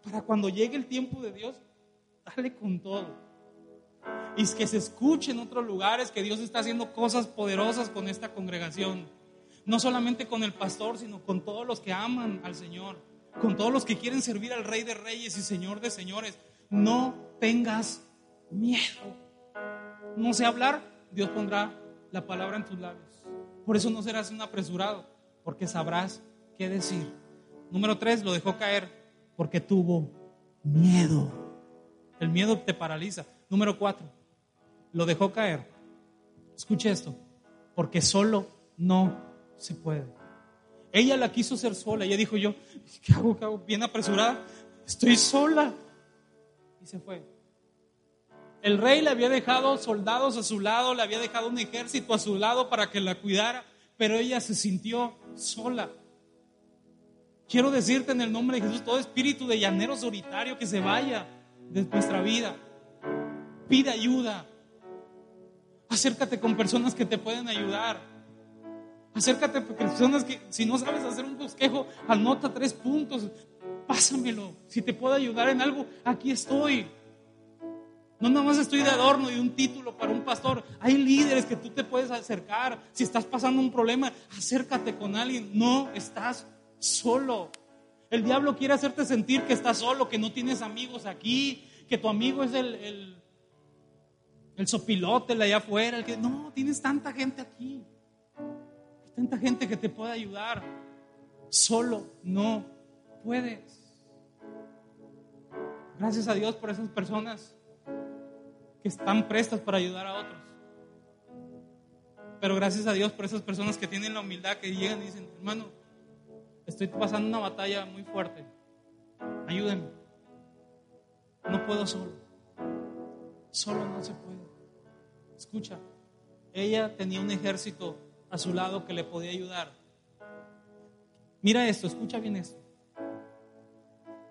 Para cuando llegue el tiempo de Dios, dale con todo. Y que se escuche en otros lugares que Dios está haciendo cosas poderosas con esta congregación. No solamente con el pastor, sino con todos los que aman al Señor. Con todos los que quieren servir al Rey de Reyes y Señor de Señores. No tengas miedo. No sé hablar, Dios pondrá la palabra en tus labios. Por eso no serás un apresurado, porque sabrás qué decir. Número tres, lo dejó caer porque tuvo miedo. El miedo te paraliza. Número cuatro, lo dejó caer. Escuche esto, porque solo no se puede. Ella la quiso ser sola. Ella dijo yo, ¿qué hago? ¿Qué hago? Bien apresurada. Estoy sola. Y se fue. El rey le había dejado soldados a su lado, le había dejado un ejército a su lado para que la cuidara, pero ella se sintió sola. Quiero decirte en el nombre de Jesús, todo espíritu de llanero solitario que se vaya de nuestra vida. Pide ayuda. Acércate con personas que te pueden ayudar. Acércate con personas que, si no sabes hacer un bosquejo, anota tres puntos. Pásamelo. Si te puedo ayudar en algo, aquí estoy. No nada más estoy de adorno y un título para un pastor. Hay líderes que tú te puedes acercar. Si estás pasando un problema, acércate con alguien. No estás solo. El diablo quiere hacerte sentir que estás solo, que no tienes amigos aquí, que tu amigo es el, el, el sopilote de allá afuera. El que, no, tienes tanta gente aquí. Tanta gente que te puede ayudar. Solo no puedes. Gracias a Dios por esas personas están prestas para ayudar a otros. Pero gracias a Dios por esas personas que tienen la humildad, que llegan y dicen, hermano, estoy pasando una batalla muy fuerte, ayúdenme. No puedo solo, solo no se puede. Escucha, ella tenía un ejército a su lado que le podía ayudar. Mira esto, escucha bien esto.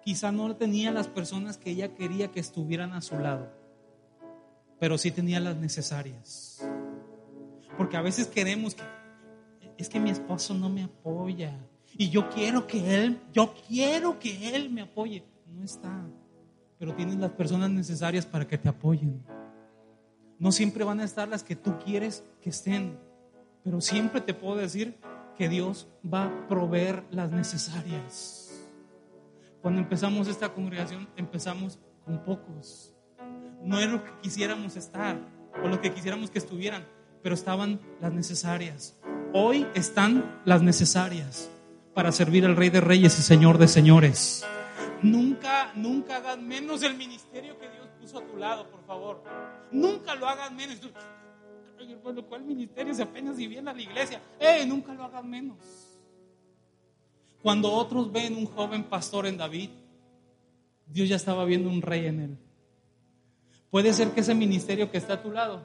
Quizá no tenía las personas que ella quería que estuvieran a su lado pero sí tenía las necesarias. Porque a veces queremos que, es que mi esposo no me apoya y yo quiero que él, yo quiero que él me apoye. No está, pero tienes las personas necesarias para que te apoyen. No siempre van a estar las que tú quieres que estén, pero siempre te puedo decir que Dios va a proveer las necesarias. Cuando empezamos esta congregación, empezamos con pocos no es lo que quisiéramos estar o lo que quisiéramos que estuvieran, pero estaban las necesarias. Hoy están las necesarias para servir al Rey de Reyes y Señor de Señores. Nunca, nunca hagan menos el ministerio que Dios puso a tu lado, por favor. Nunca lo hagan menos. Bueno, ¿cuál ministerio? Si apenas si viene a la iglesia. ¡Eh! Nunca lo hagan menos. Cuando otros ven un joven pastor en David, Dios ya estaba viendo un rey en él. Puede ser que ese ministerio que está a tu lado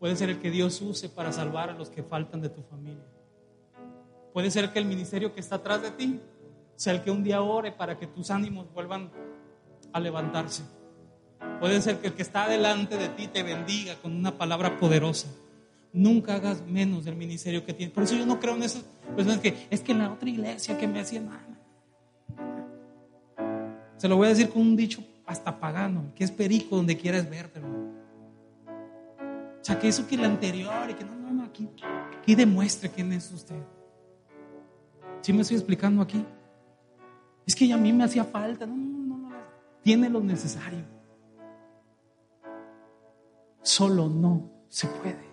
puede ser el que Dios use para salvar a los que faltan de tu familia. Puede ser que el ministerio que está atrás de ti sea el que un día ore para que tus ánimos vuelvan a levantarse. Puede ser que el que está delante de ti te bendiga con una palabra poderosa. Nunca hagas menos del ministerio que tienes. Por eso yo no creo en esas personas que es que en la otra iglesia que me hacían nada. Se lo voy a decir con un dicho hasta pagano, que es perico donde quieras verte, O sea, que eso que el anterior y que no, no, no, aquí, aquí demuestre quién es usted. ¿Sí me estoy explicando aquí? Es que a mí me hacía falta, no, tiene lo necesario. Solo no se puede.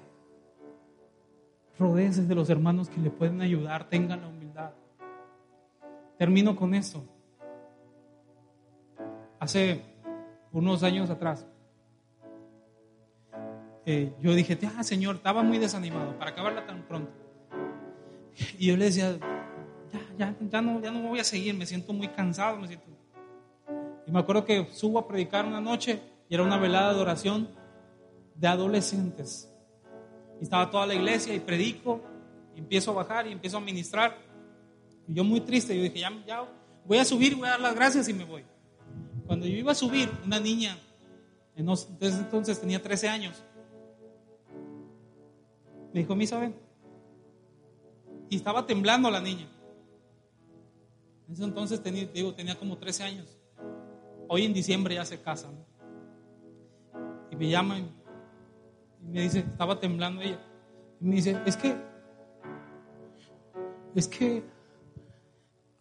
Rodéese de los hermanos que le pueden ayudar, tengan la humildad. Termino con esto hace unos años atrás, eh, yo dije, ah, Señor, estaba muy desanimado para acabarla tan pronto. Y yo le decía, ya, ya, no, ya no voy a seguir, me siento muy cansado, me siento... Y me acuerdo que subo a predicar una noche y era una velada de oración de adolescentes. Y estaba toda la iglesia y predico, y empiezo a bajar y empiezo a ministrar. Y yo muy triste, yo dije, ya, ya voy a subir, voy a dar las gracias y me voy. Cuando yo iba a subir, una niña, entonces, entonces tenía 13 años, me dijo, Misa, ven. Y estaba temblando la niña. En ese entonces digo, tenía como 13 años. Hoy en diciembre ya se casan. Y me llaman y me dice, estaba temblando ella. Y me dice, es que, es que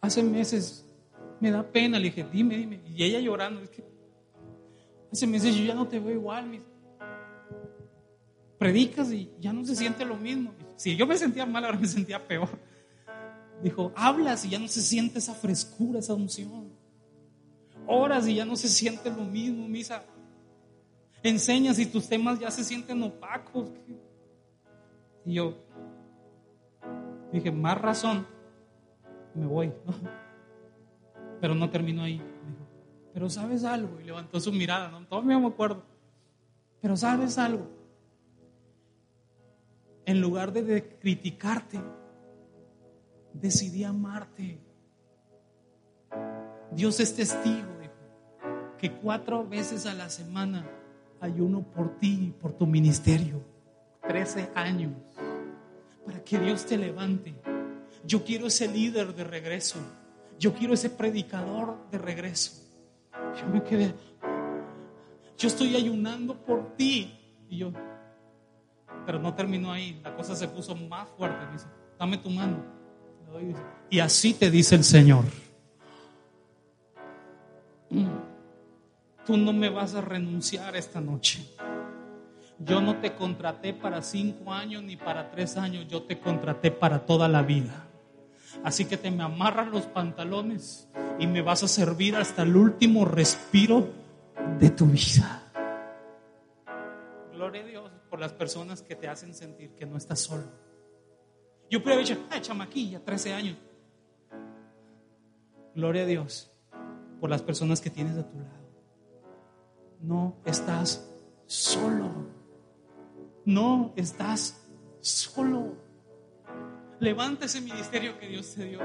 hace meses me da pena. Le dije, dime, dime. Y ella llorando, es que hace meses yo ya no te veo igual. predicas y ya no se siente lo mismo. Si yo me sentía mal, ahora me sentía peor. Dijo, hablas y ya no se siente esa frescura, esa unción. Oras y ya no se siente lo mismo, misa. Enseñas y tus temas ya se sienten opacos. Y yo dije, más razón, me voy. Pero no terminó ahí. Pero sabes algo. Y levantó su mirada, ¿no? Todavía me acuerdo. Pero sabes algo. En lugar de criticarte, decidí amarte. Dios es testigo, que cuatro veces a la semana ayuno por ti, y por tu ministerio. Trece años, para que Dios te levante. Yo quiero ese líder de regreso. Yo quiero ese predicador de regreso. Yo me quedé, yo estoy ayunando por ti. Y yo, pero no terminó ahí. La cosa se puso más fuerte. Me dice, dame tu mano. Y así te dice el Señor. Tú no me vas a renunciar esta noche. Yo no te contraté para cinco años ni para tres años, yo te contraté para toda la vida. Así que te me amarras los pantalones y me vas a servir hasta el último respiro de tu vida. Gloria a Dios por las personas que te hacen sentir que no estás solo. Yo pude haber dicho, ay, chamaquilla, 13 años. Gloria a Dios por las personas que tienes a tu lado. No estás solo. No estás solo. Levanta ese ministerio que Dios te dio.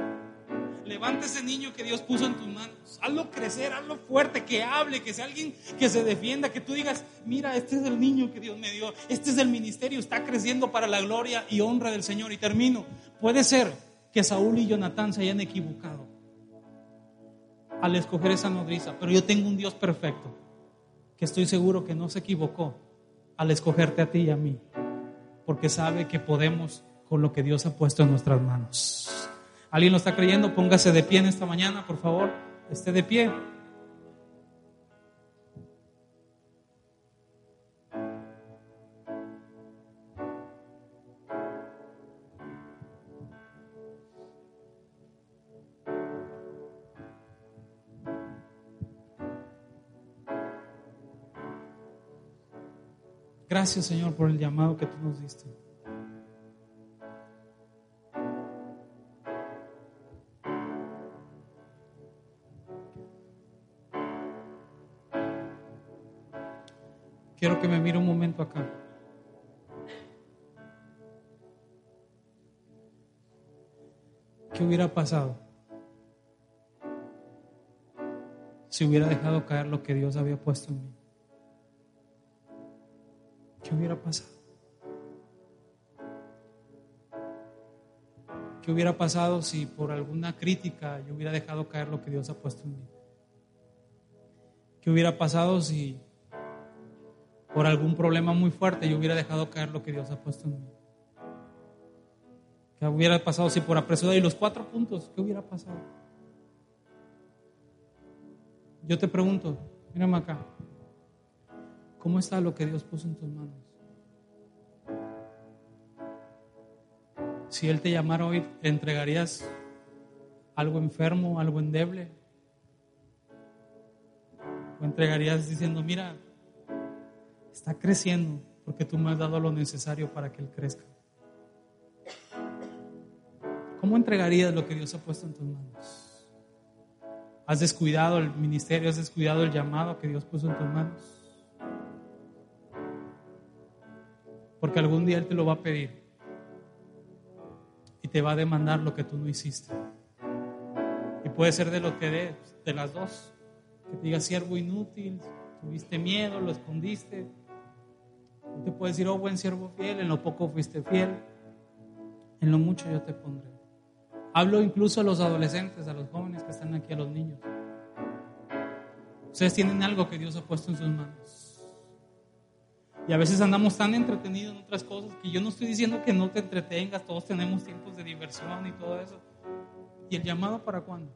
Levanta ese niño que Dios puso en tus manos. Hazlo crecer, hazlo fuerte, que hable, que sea alguien que se defienda, que tú digas, mira, este es el niño que Dios me dio, este es el ministerio, está creciendo para la gloria y honra del Señor. Y termino. Puede ser que Saúl y Jonatán se hayan equivocado al escoger esa nodriza, pero yo tengo un Dios perfecto que estoy seguro que no se equivocó al escogerte a ti y a mí, porque sabe que podemos con lo que Dios ha puesto en nuestras manos. ¿Alguien lo está creyendo? Póngase de pie en esta mañana, por favor. Esté de pie. Gracias Señor por el llamado que tú nos diste. Quiero que me mire un momento acá. ¿Qué hubiera pasado si hubiera dejado caer lo que Dios había puesto en mí? ¿Qué hubiera pasado? ¿Qué hubiera pasado si por alguna crítica yo hubiera dejado caer lo que Dios ha puesto en mí? ¿Qué hubiera pasado si por algún problema muy fuerte yo hubiera dejado caer lo que Dios ha puesto en mí. ¿Qué hubiera pasado si por apresura y los cuatro puntos, qué hubiera pasado? Yo te pregunto, mírame acá, ¿cómo está lo que Dios puso en tus manos? Si Él te llamara hoy, ¿te entregarías algo enfermo, algo endeble? ¿O entregarías diciendo, mira, está creciendo porque tú me has dado lo necesario para que Él crezca. ¿Cómo entregarías lo que Dios ha puesto en tus manos? ¿Has descuidado el ministerio? ¿Has descuidado el llamado que Dios puso en tus manos? Porque algún día Él te lo va a pedir y te va a demandar lo que tú no hiciste. Y puede ser de lo que de, de las dos. Que te diga siervo inútil, tuviste miedo, lo escondiste. te puede decir, oh buen siervo fiel, en lo poco fuiste fiel, en lo mucho yo te pondré. Hablo incluso a los adolescentes, a los jóvenes que están aquí, a los niños. Ustedes tienen algo que Dios ha puesto en sus manos. Y a veces andamos tan entretenidos en otras cosas que yo no estoy diciendo que no te entretengas, todos tenemos tiempos de diversión y todo eso. ¿Y el llamado para cuándo?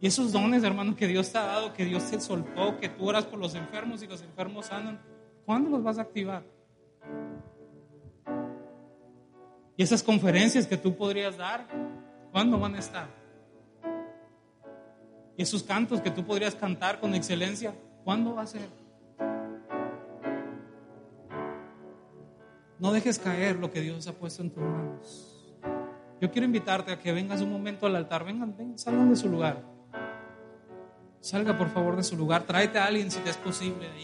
Y esos dones, hermano, que Dios te ha dado, que Dios te soltó, que tú oras por los enfermos y los enfermos sanan, ¿cuándo los vas a activar? Y esas conferencias que tú podrías dar, ¿cuándo van a estar? Y esos cantos que tú podrías cantar con excelencia, ¿cuándo va a ser? No dejes caer lo que Dios ha puesto en tus manos. Yo quiero invitarte a que vengas un momento al altar. Vengan, salgan de su lugar. Salga por favor de su lugar. Tráete a alguien si te es posible de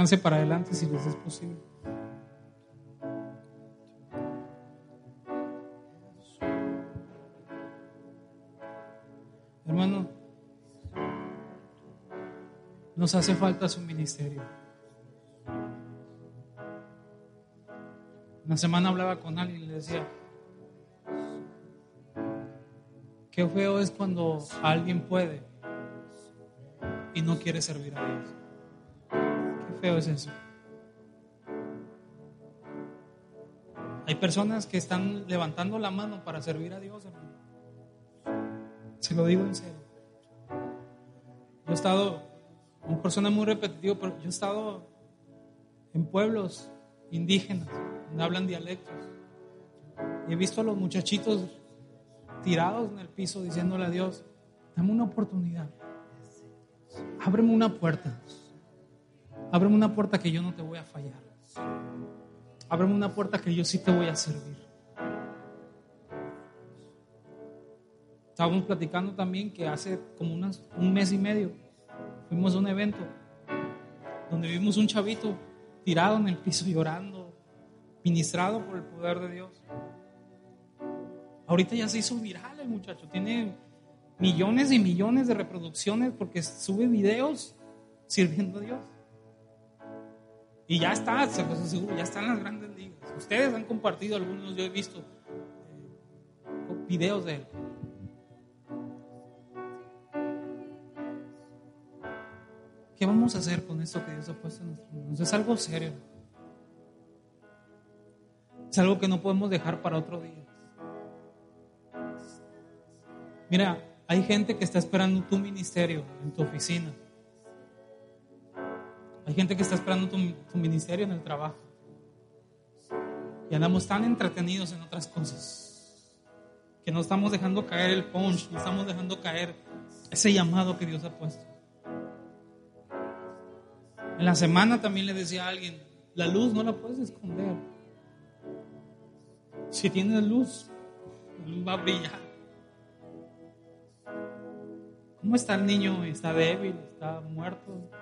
ahí. para adelante si les es posible. Hermano, nos hace falta su ministerio. Una semana hablaba con alguien y le decía, qué feo es cuando alguien puede y no quiere servir a Dios feo es eso. Hay personas que están levantando la mano para servir a Dios, hermano. Se lo digo en serio. Yo he estado, una persona muy repetitiva, pero yo he estado en pueblos indígenas donde hablan dialectos. Y he visto a los muchachitos tirados en el piso diciéndole a Dios, dame una oportunidad. Ábreme una puerta. Ábreme una puerta que yo no te voy a fallar. Ábreme una puerta que yo sí te voy a servir. Estábamos platicando también que hace como un mes y medio fuimos a un evento donde vimos un chavito tirado en el piso llorando, ministrado por el poder de Dios. Ahorita ya se hizo viral el muchacho, tiene millones y millones de reproducciones porque sube videos sirviendo a Dios. Y ya está, se los aseguro, ya están las grandes ligas. Ustedes han compartido algunos, yo he visto eh, videos de él. ¿Qué vamos a hacer con esto que Dios ha puesto en nuestros manos? Es algo serio. Es algo que no podemos dejar para otro día. Mira, hay gente que está esperando tu ministerio en tu oficina. Hay gente que está esperando tu, ministerio en el trabajo. Y andamos tan entretenidos en otras cosas que no estamos dejando caer el punch, no estamos dejando caer ese llamado que Dios ha puesto. En la semana también le decía a alguien, la luz no la puedes esconder. Si tienes luz, luz va a brillar. ¿Cómo está el niño? ¿Está débil? ¿Está muerto?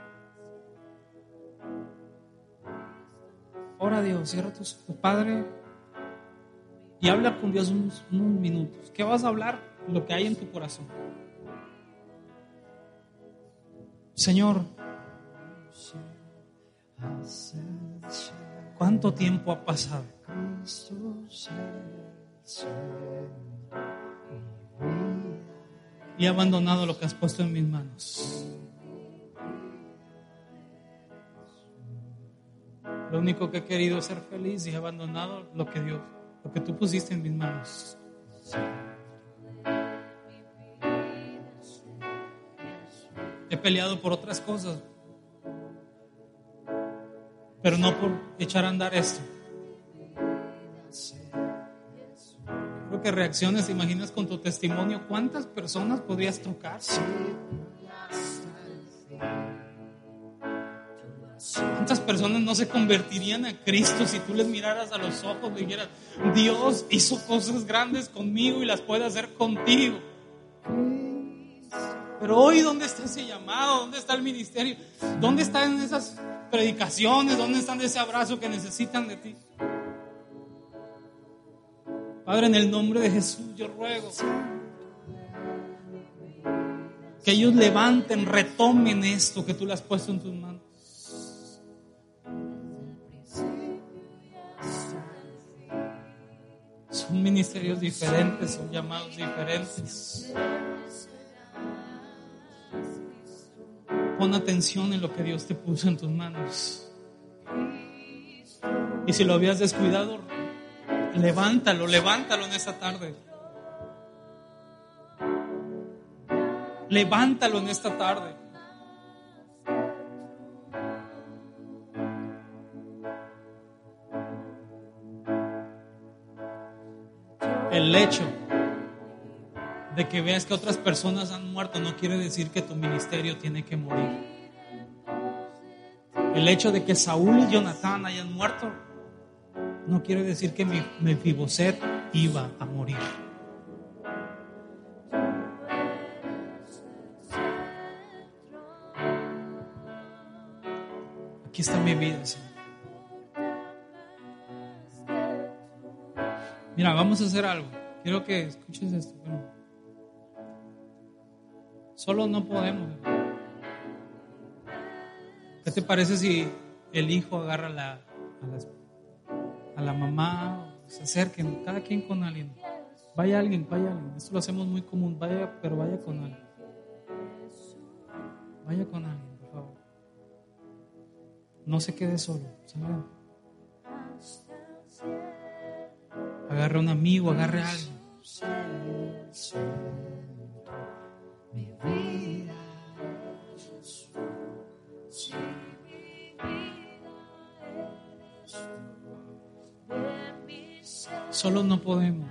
Ora a Dios, cierra tus ojos, Padre, y habla con Dios unos, unos minutos. ¿Qué vas a hablar? Lo que hay en tu corazón. Señor, ¿cuánto tiempo ha pasado? Y he abandonado lo que has puesto en mis manos. Lo único que he querido es ser feliz y he abandonado lo que Dios, lo que tú pusiste en mis manos. He peleado por otras cosas. pero no por echar a andar esto. Creo que reacciones, ¿te imaginas con tu testimonio cuántas personas podrías tocar? Personas no se convertirían a Cristo si tú les miraras a los ojos y dijeras, Dios hizo cosas grandes conmigo y las puede hacer contigo? Pero hoy, ¿dónde está ese llamado? ¿Dónde está el ministerio? ¿Dónde están esas predicaciones? ¿Dónde están ese abrazo que necesitan de ti? Padre, en el nombre de Jesús, yo ruego que ellos levanten, retomen esto que tú le has puesto en tus manos. Son ministerios diferentes, son llamados diferentes. Pon atención en lo que Dios te puso en tus manos. Y si lo habías descuidado, levántalo, levántalo en esta tarde. Levántalo en esta tarde. El hecho de que veas que otras personas han muerto no quiere decir que tu ministerio tiene que morir. El hecho de que Saúl y Jonatán hayan muerto no quiere decir que mi Mefiboset iba a morir. Aquí está mi vida, Señor. Mira, vamos a hacer algo. Quiero que escuches esto. Solo no podemos. ¿Qué te parece si el hijo agarra la, a, la, mamá? Se acerquen, cada quien con alguien. Vaya alguien, vaya alguien. Esto lo hacemos muy común. Vaya, pero vaya con alguien. Vaya con alguien, por favor. No se quede solo. Agarre a un amigo, agarre a alguien. Solo no podemos.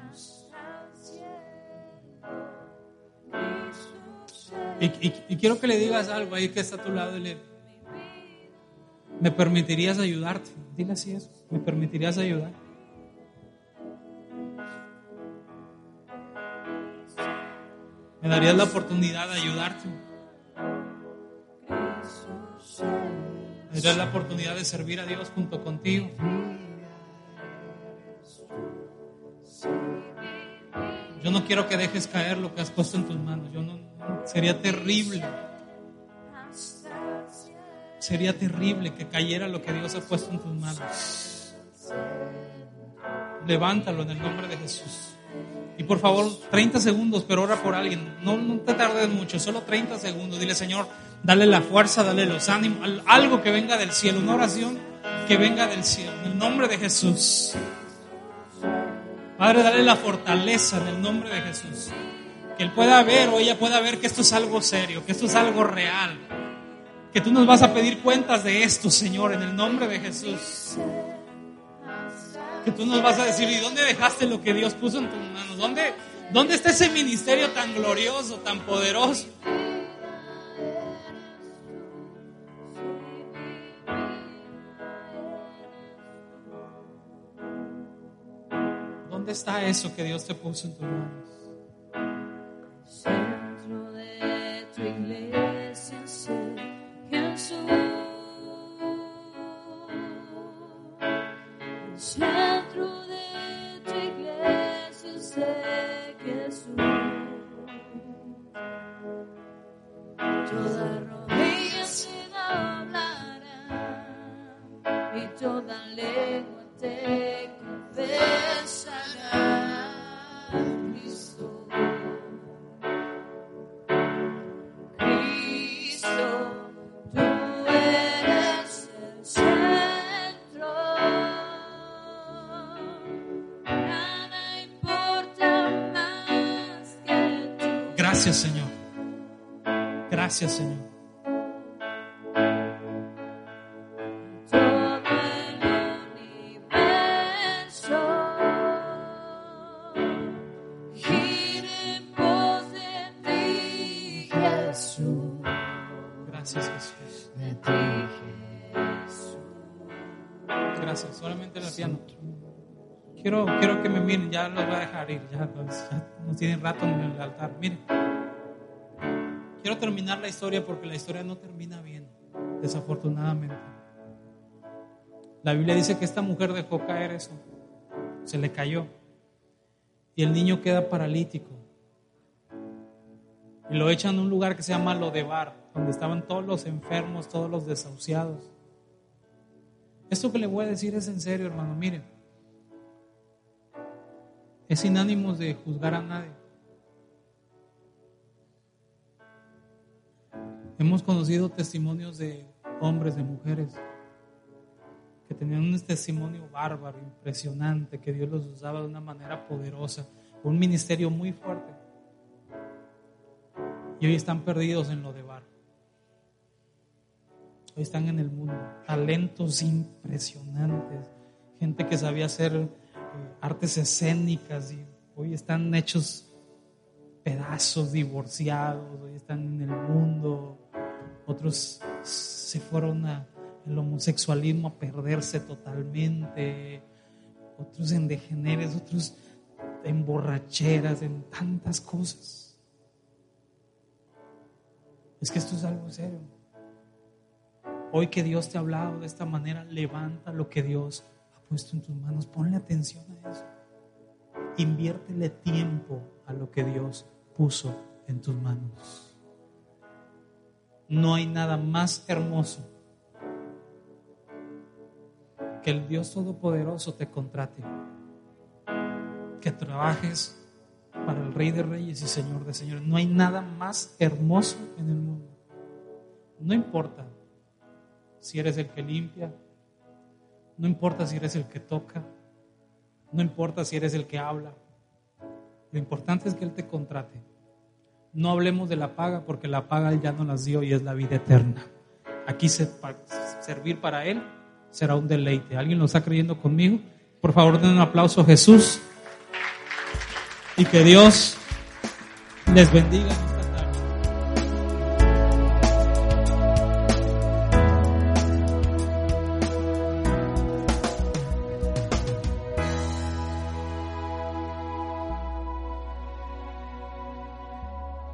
Y, quiero que le digas algo ahí que está a tu lado y le, ¿me permitirías ayudarte? Dile así eso, ¿me permitirías ayudar? ¿Me darías la oportunidad de ayudarte? ¿Me darías la oportunidad de servir a Dios junto contigo? Yo no quiero que dejes caer lo que has puesto en tus manos. Yo no, sería terrible. Sería terrible que cayera lo que Dios ha puesto en tus manos. Levántalo en el nombre de Jesús. Y por favor, 30 segundos, pero ora por alguien. No, no te tardes mucho, solo 30 segundos. Dile, Señor, dale la fuerza, dale los ánimos, algo que venga del cielo, una oración que venga del cielo. En el nombre de Jesús. Padre, dale la fortaleza en el nombre de Jesús. Que Él pueda ver o ella pueda ver que esto es algo serio, que esto es algo real. Que tú nos vas a pedir cuentas de esto, Señor, en el nombre de Jesús. Tú nos vas a decir, ¿y dónde dejaste lo que Dios puso en tus manos? ¿Dónde, dónde está ese ministerio tan glorioso, tan poderoso? ¿Dónde está eso que Dios te puso en tus manos? Quiero, quiero que me miren. Ya los voy a dejar ir. Ya no tienen rato en el altar. Miren. Quiero terminar la historia porque la historia no termina bien. Desafortunadamente. La Biblia dice que esta mujer dejó caer eso. Se le cayó. Y el niño queda paralítico. Y lo echan a un lugar que se llama Lodebar, donde estaban todos los enfermos, todos los desahuciados. Esto que le voy a decir es en serio, hermano. Mire, es sin ánimos de juzgar a nadie. Hemos conocido testimonios de hombres, de mujeres, que tenían un testimonio bárbaro, impresionante, que Dios los usaba de una manera poderosa, un ministerio muy fuerte. Y hoy están perdidos en lo de bar. Hoy están en el mundo. Talentos impresionantes. Gente que sabía hacer eh, artes escénicas y hoy están hechos pedazos, divorciados. Hoy están en el mundo. Otros se fueron a el homosexualismo a perderse totalmente. Otros en degeneres, otros en borracheras, en tantas cosas. Es que esto es algo serio. Hoy que Dios te ha hablado de esta manera, levanta lo que Dios ha puesto en tus manos. Ponle atención a eso. Inviértele tiempo a lo que Dios puso en tus manos. No hay nada más hermoso que el Dios Todopoderoso te contrate. Que trabajes para el Rey de Reyes y Señor de Señores. No hay nada más hermoso en el mundo. No importa si eres el que limpia, no importa si eres el que toca, no importa si eres el que habla. Lo importante es que Él te contrate. No hablemos de la paga porque la paga Él ya no las dio y es la vida eterna. Aquí se, servir para Él será un deleite. ¿Alguien lo está creyendo conmigo? Por favor, den un aplauso a Jesús y que Dios les bendiga.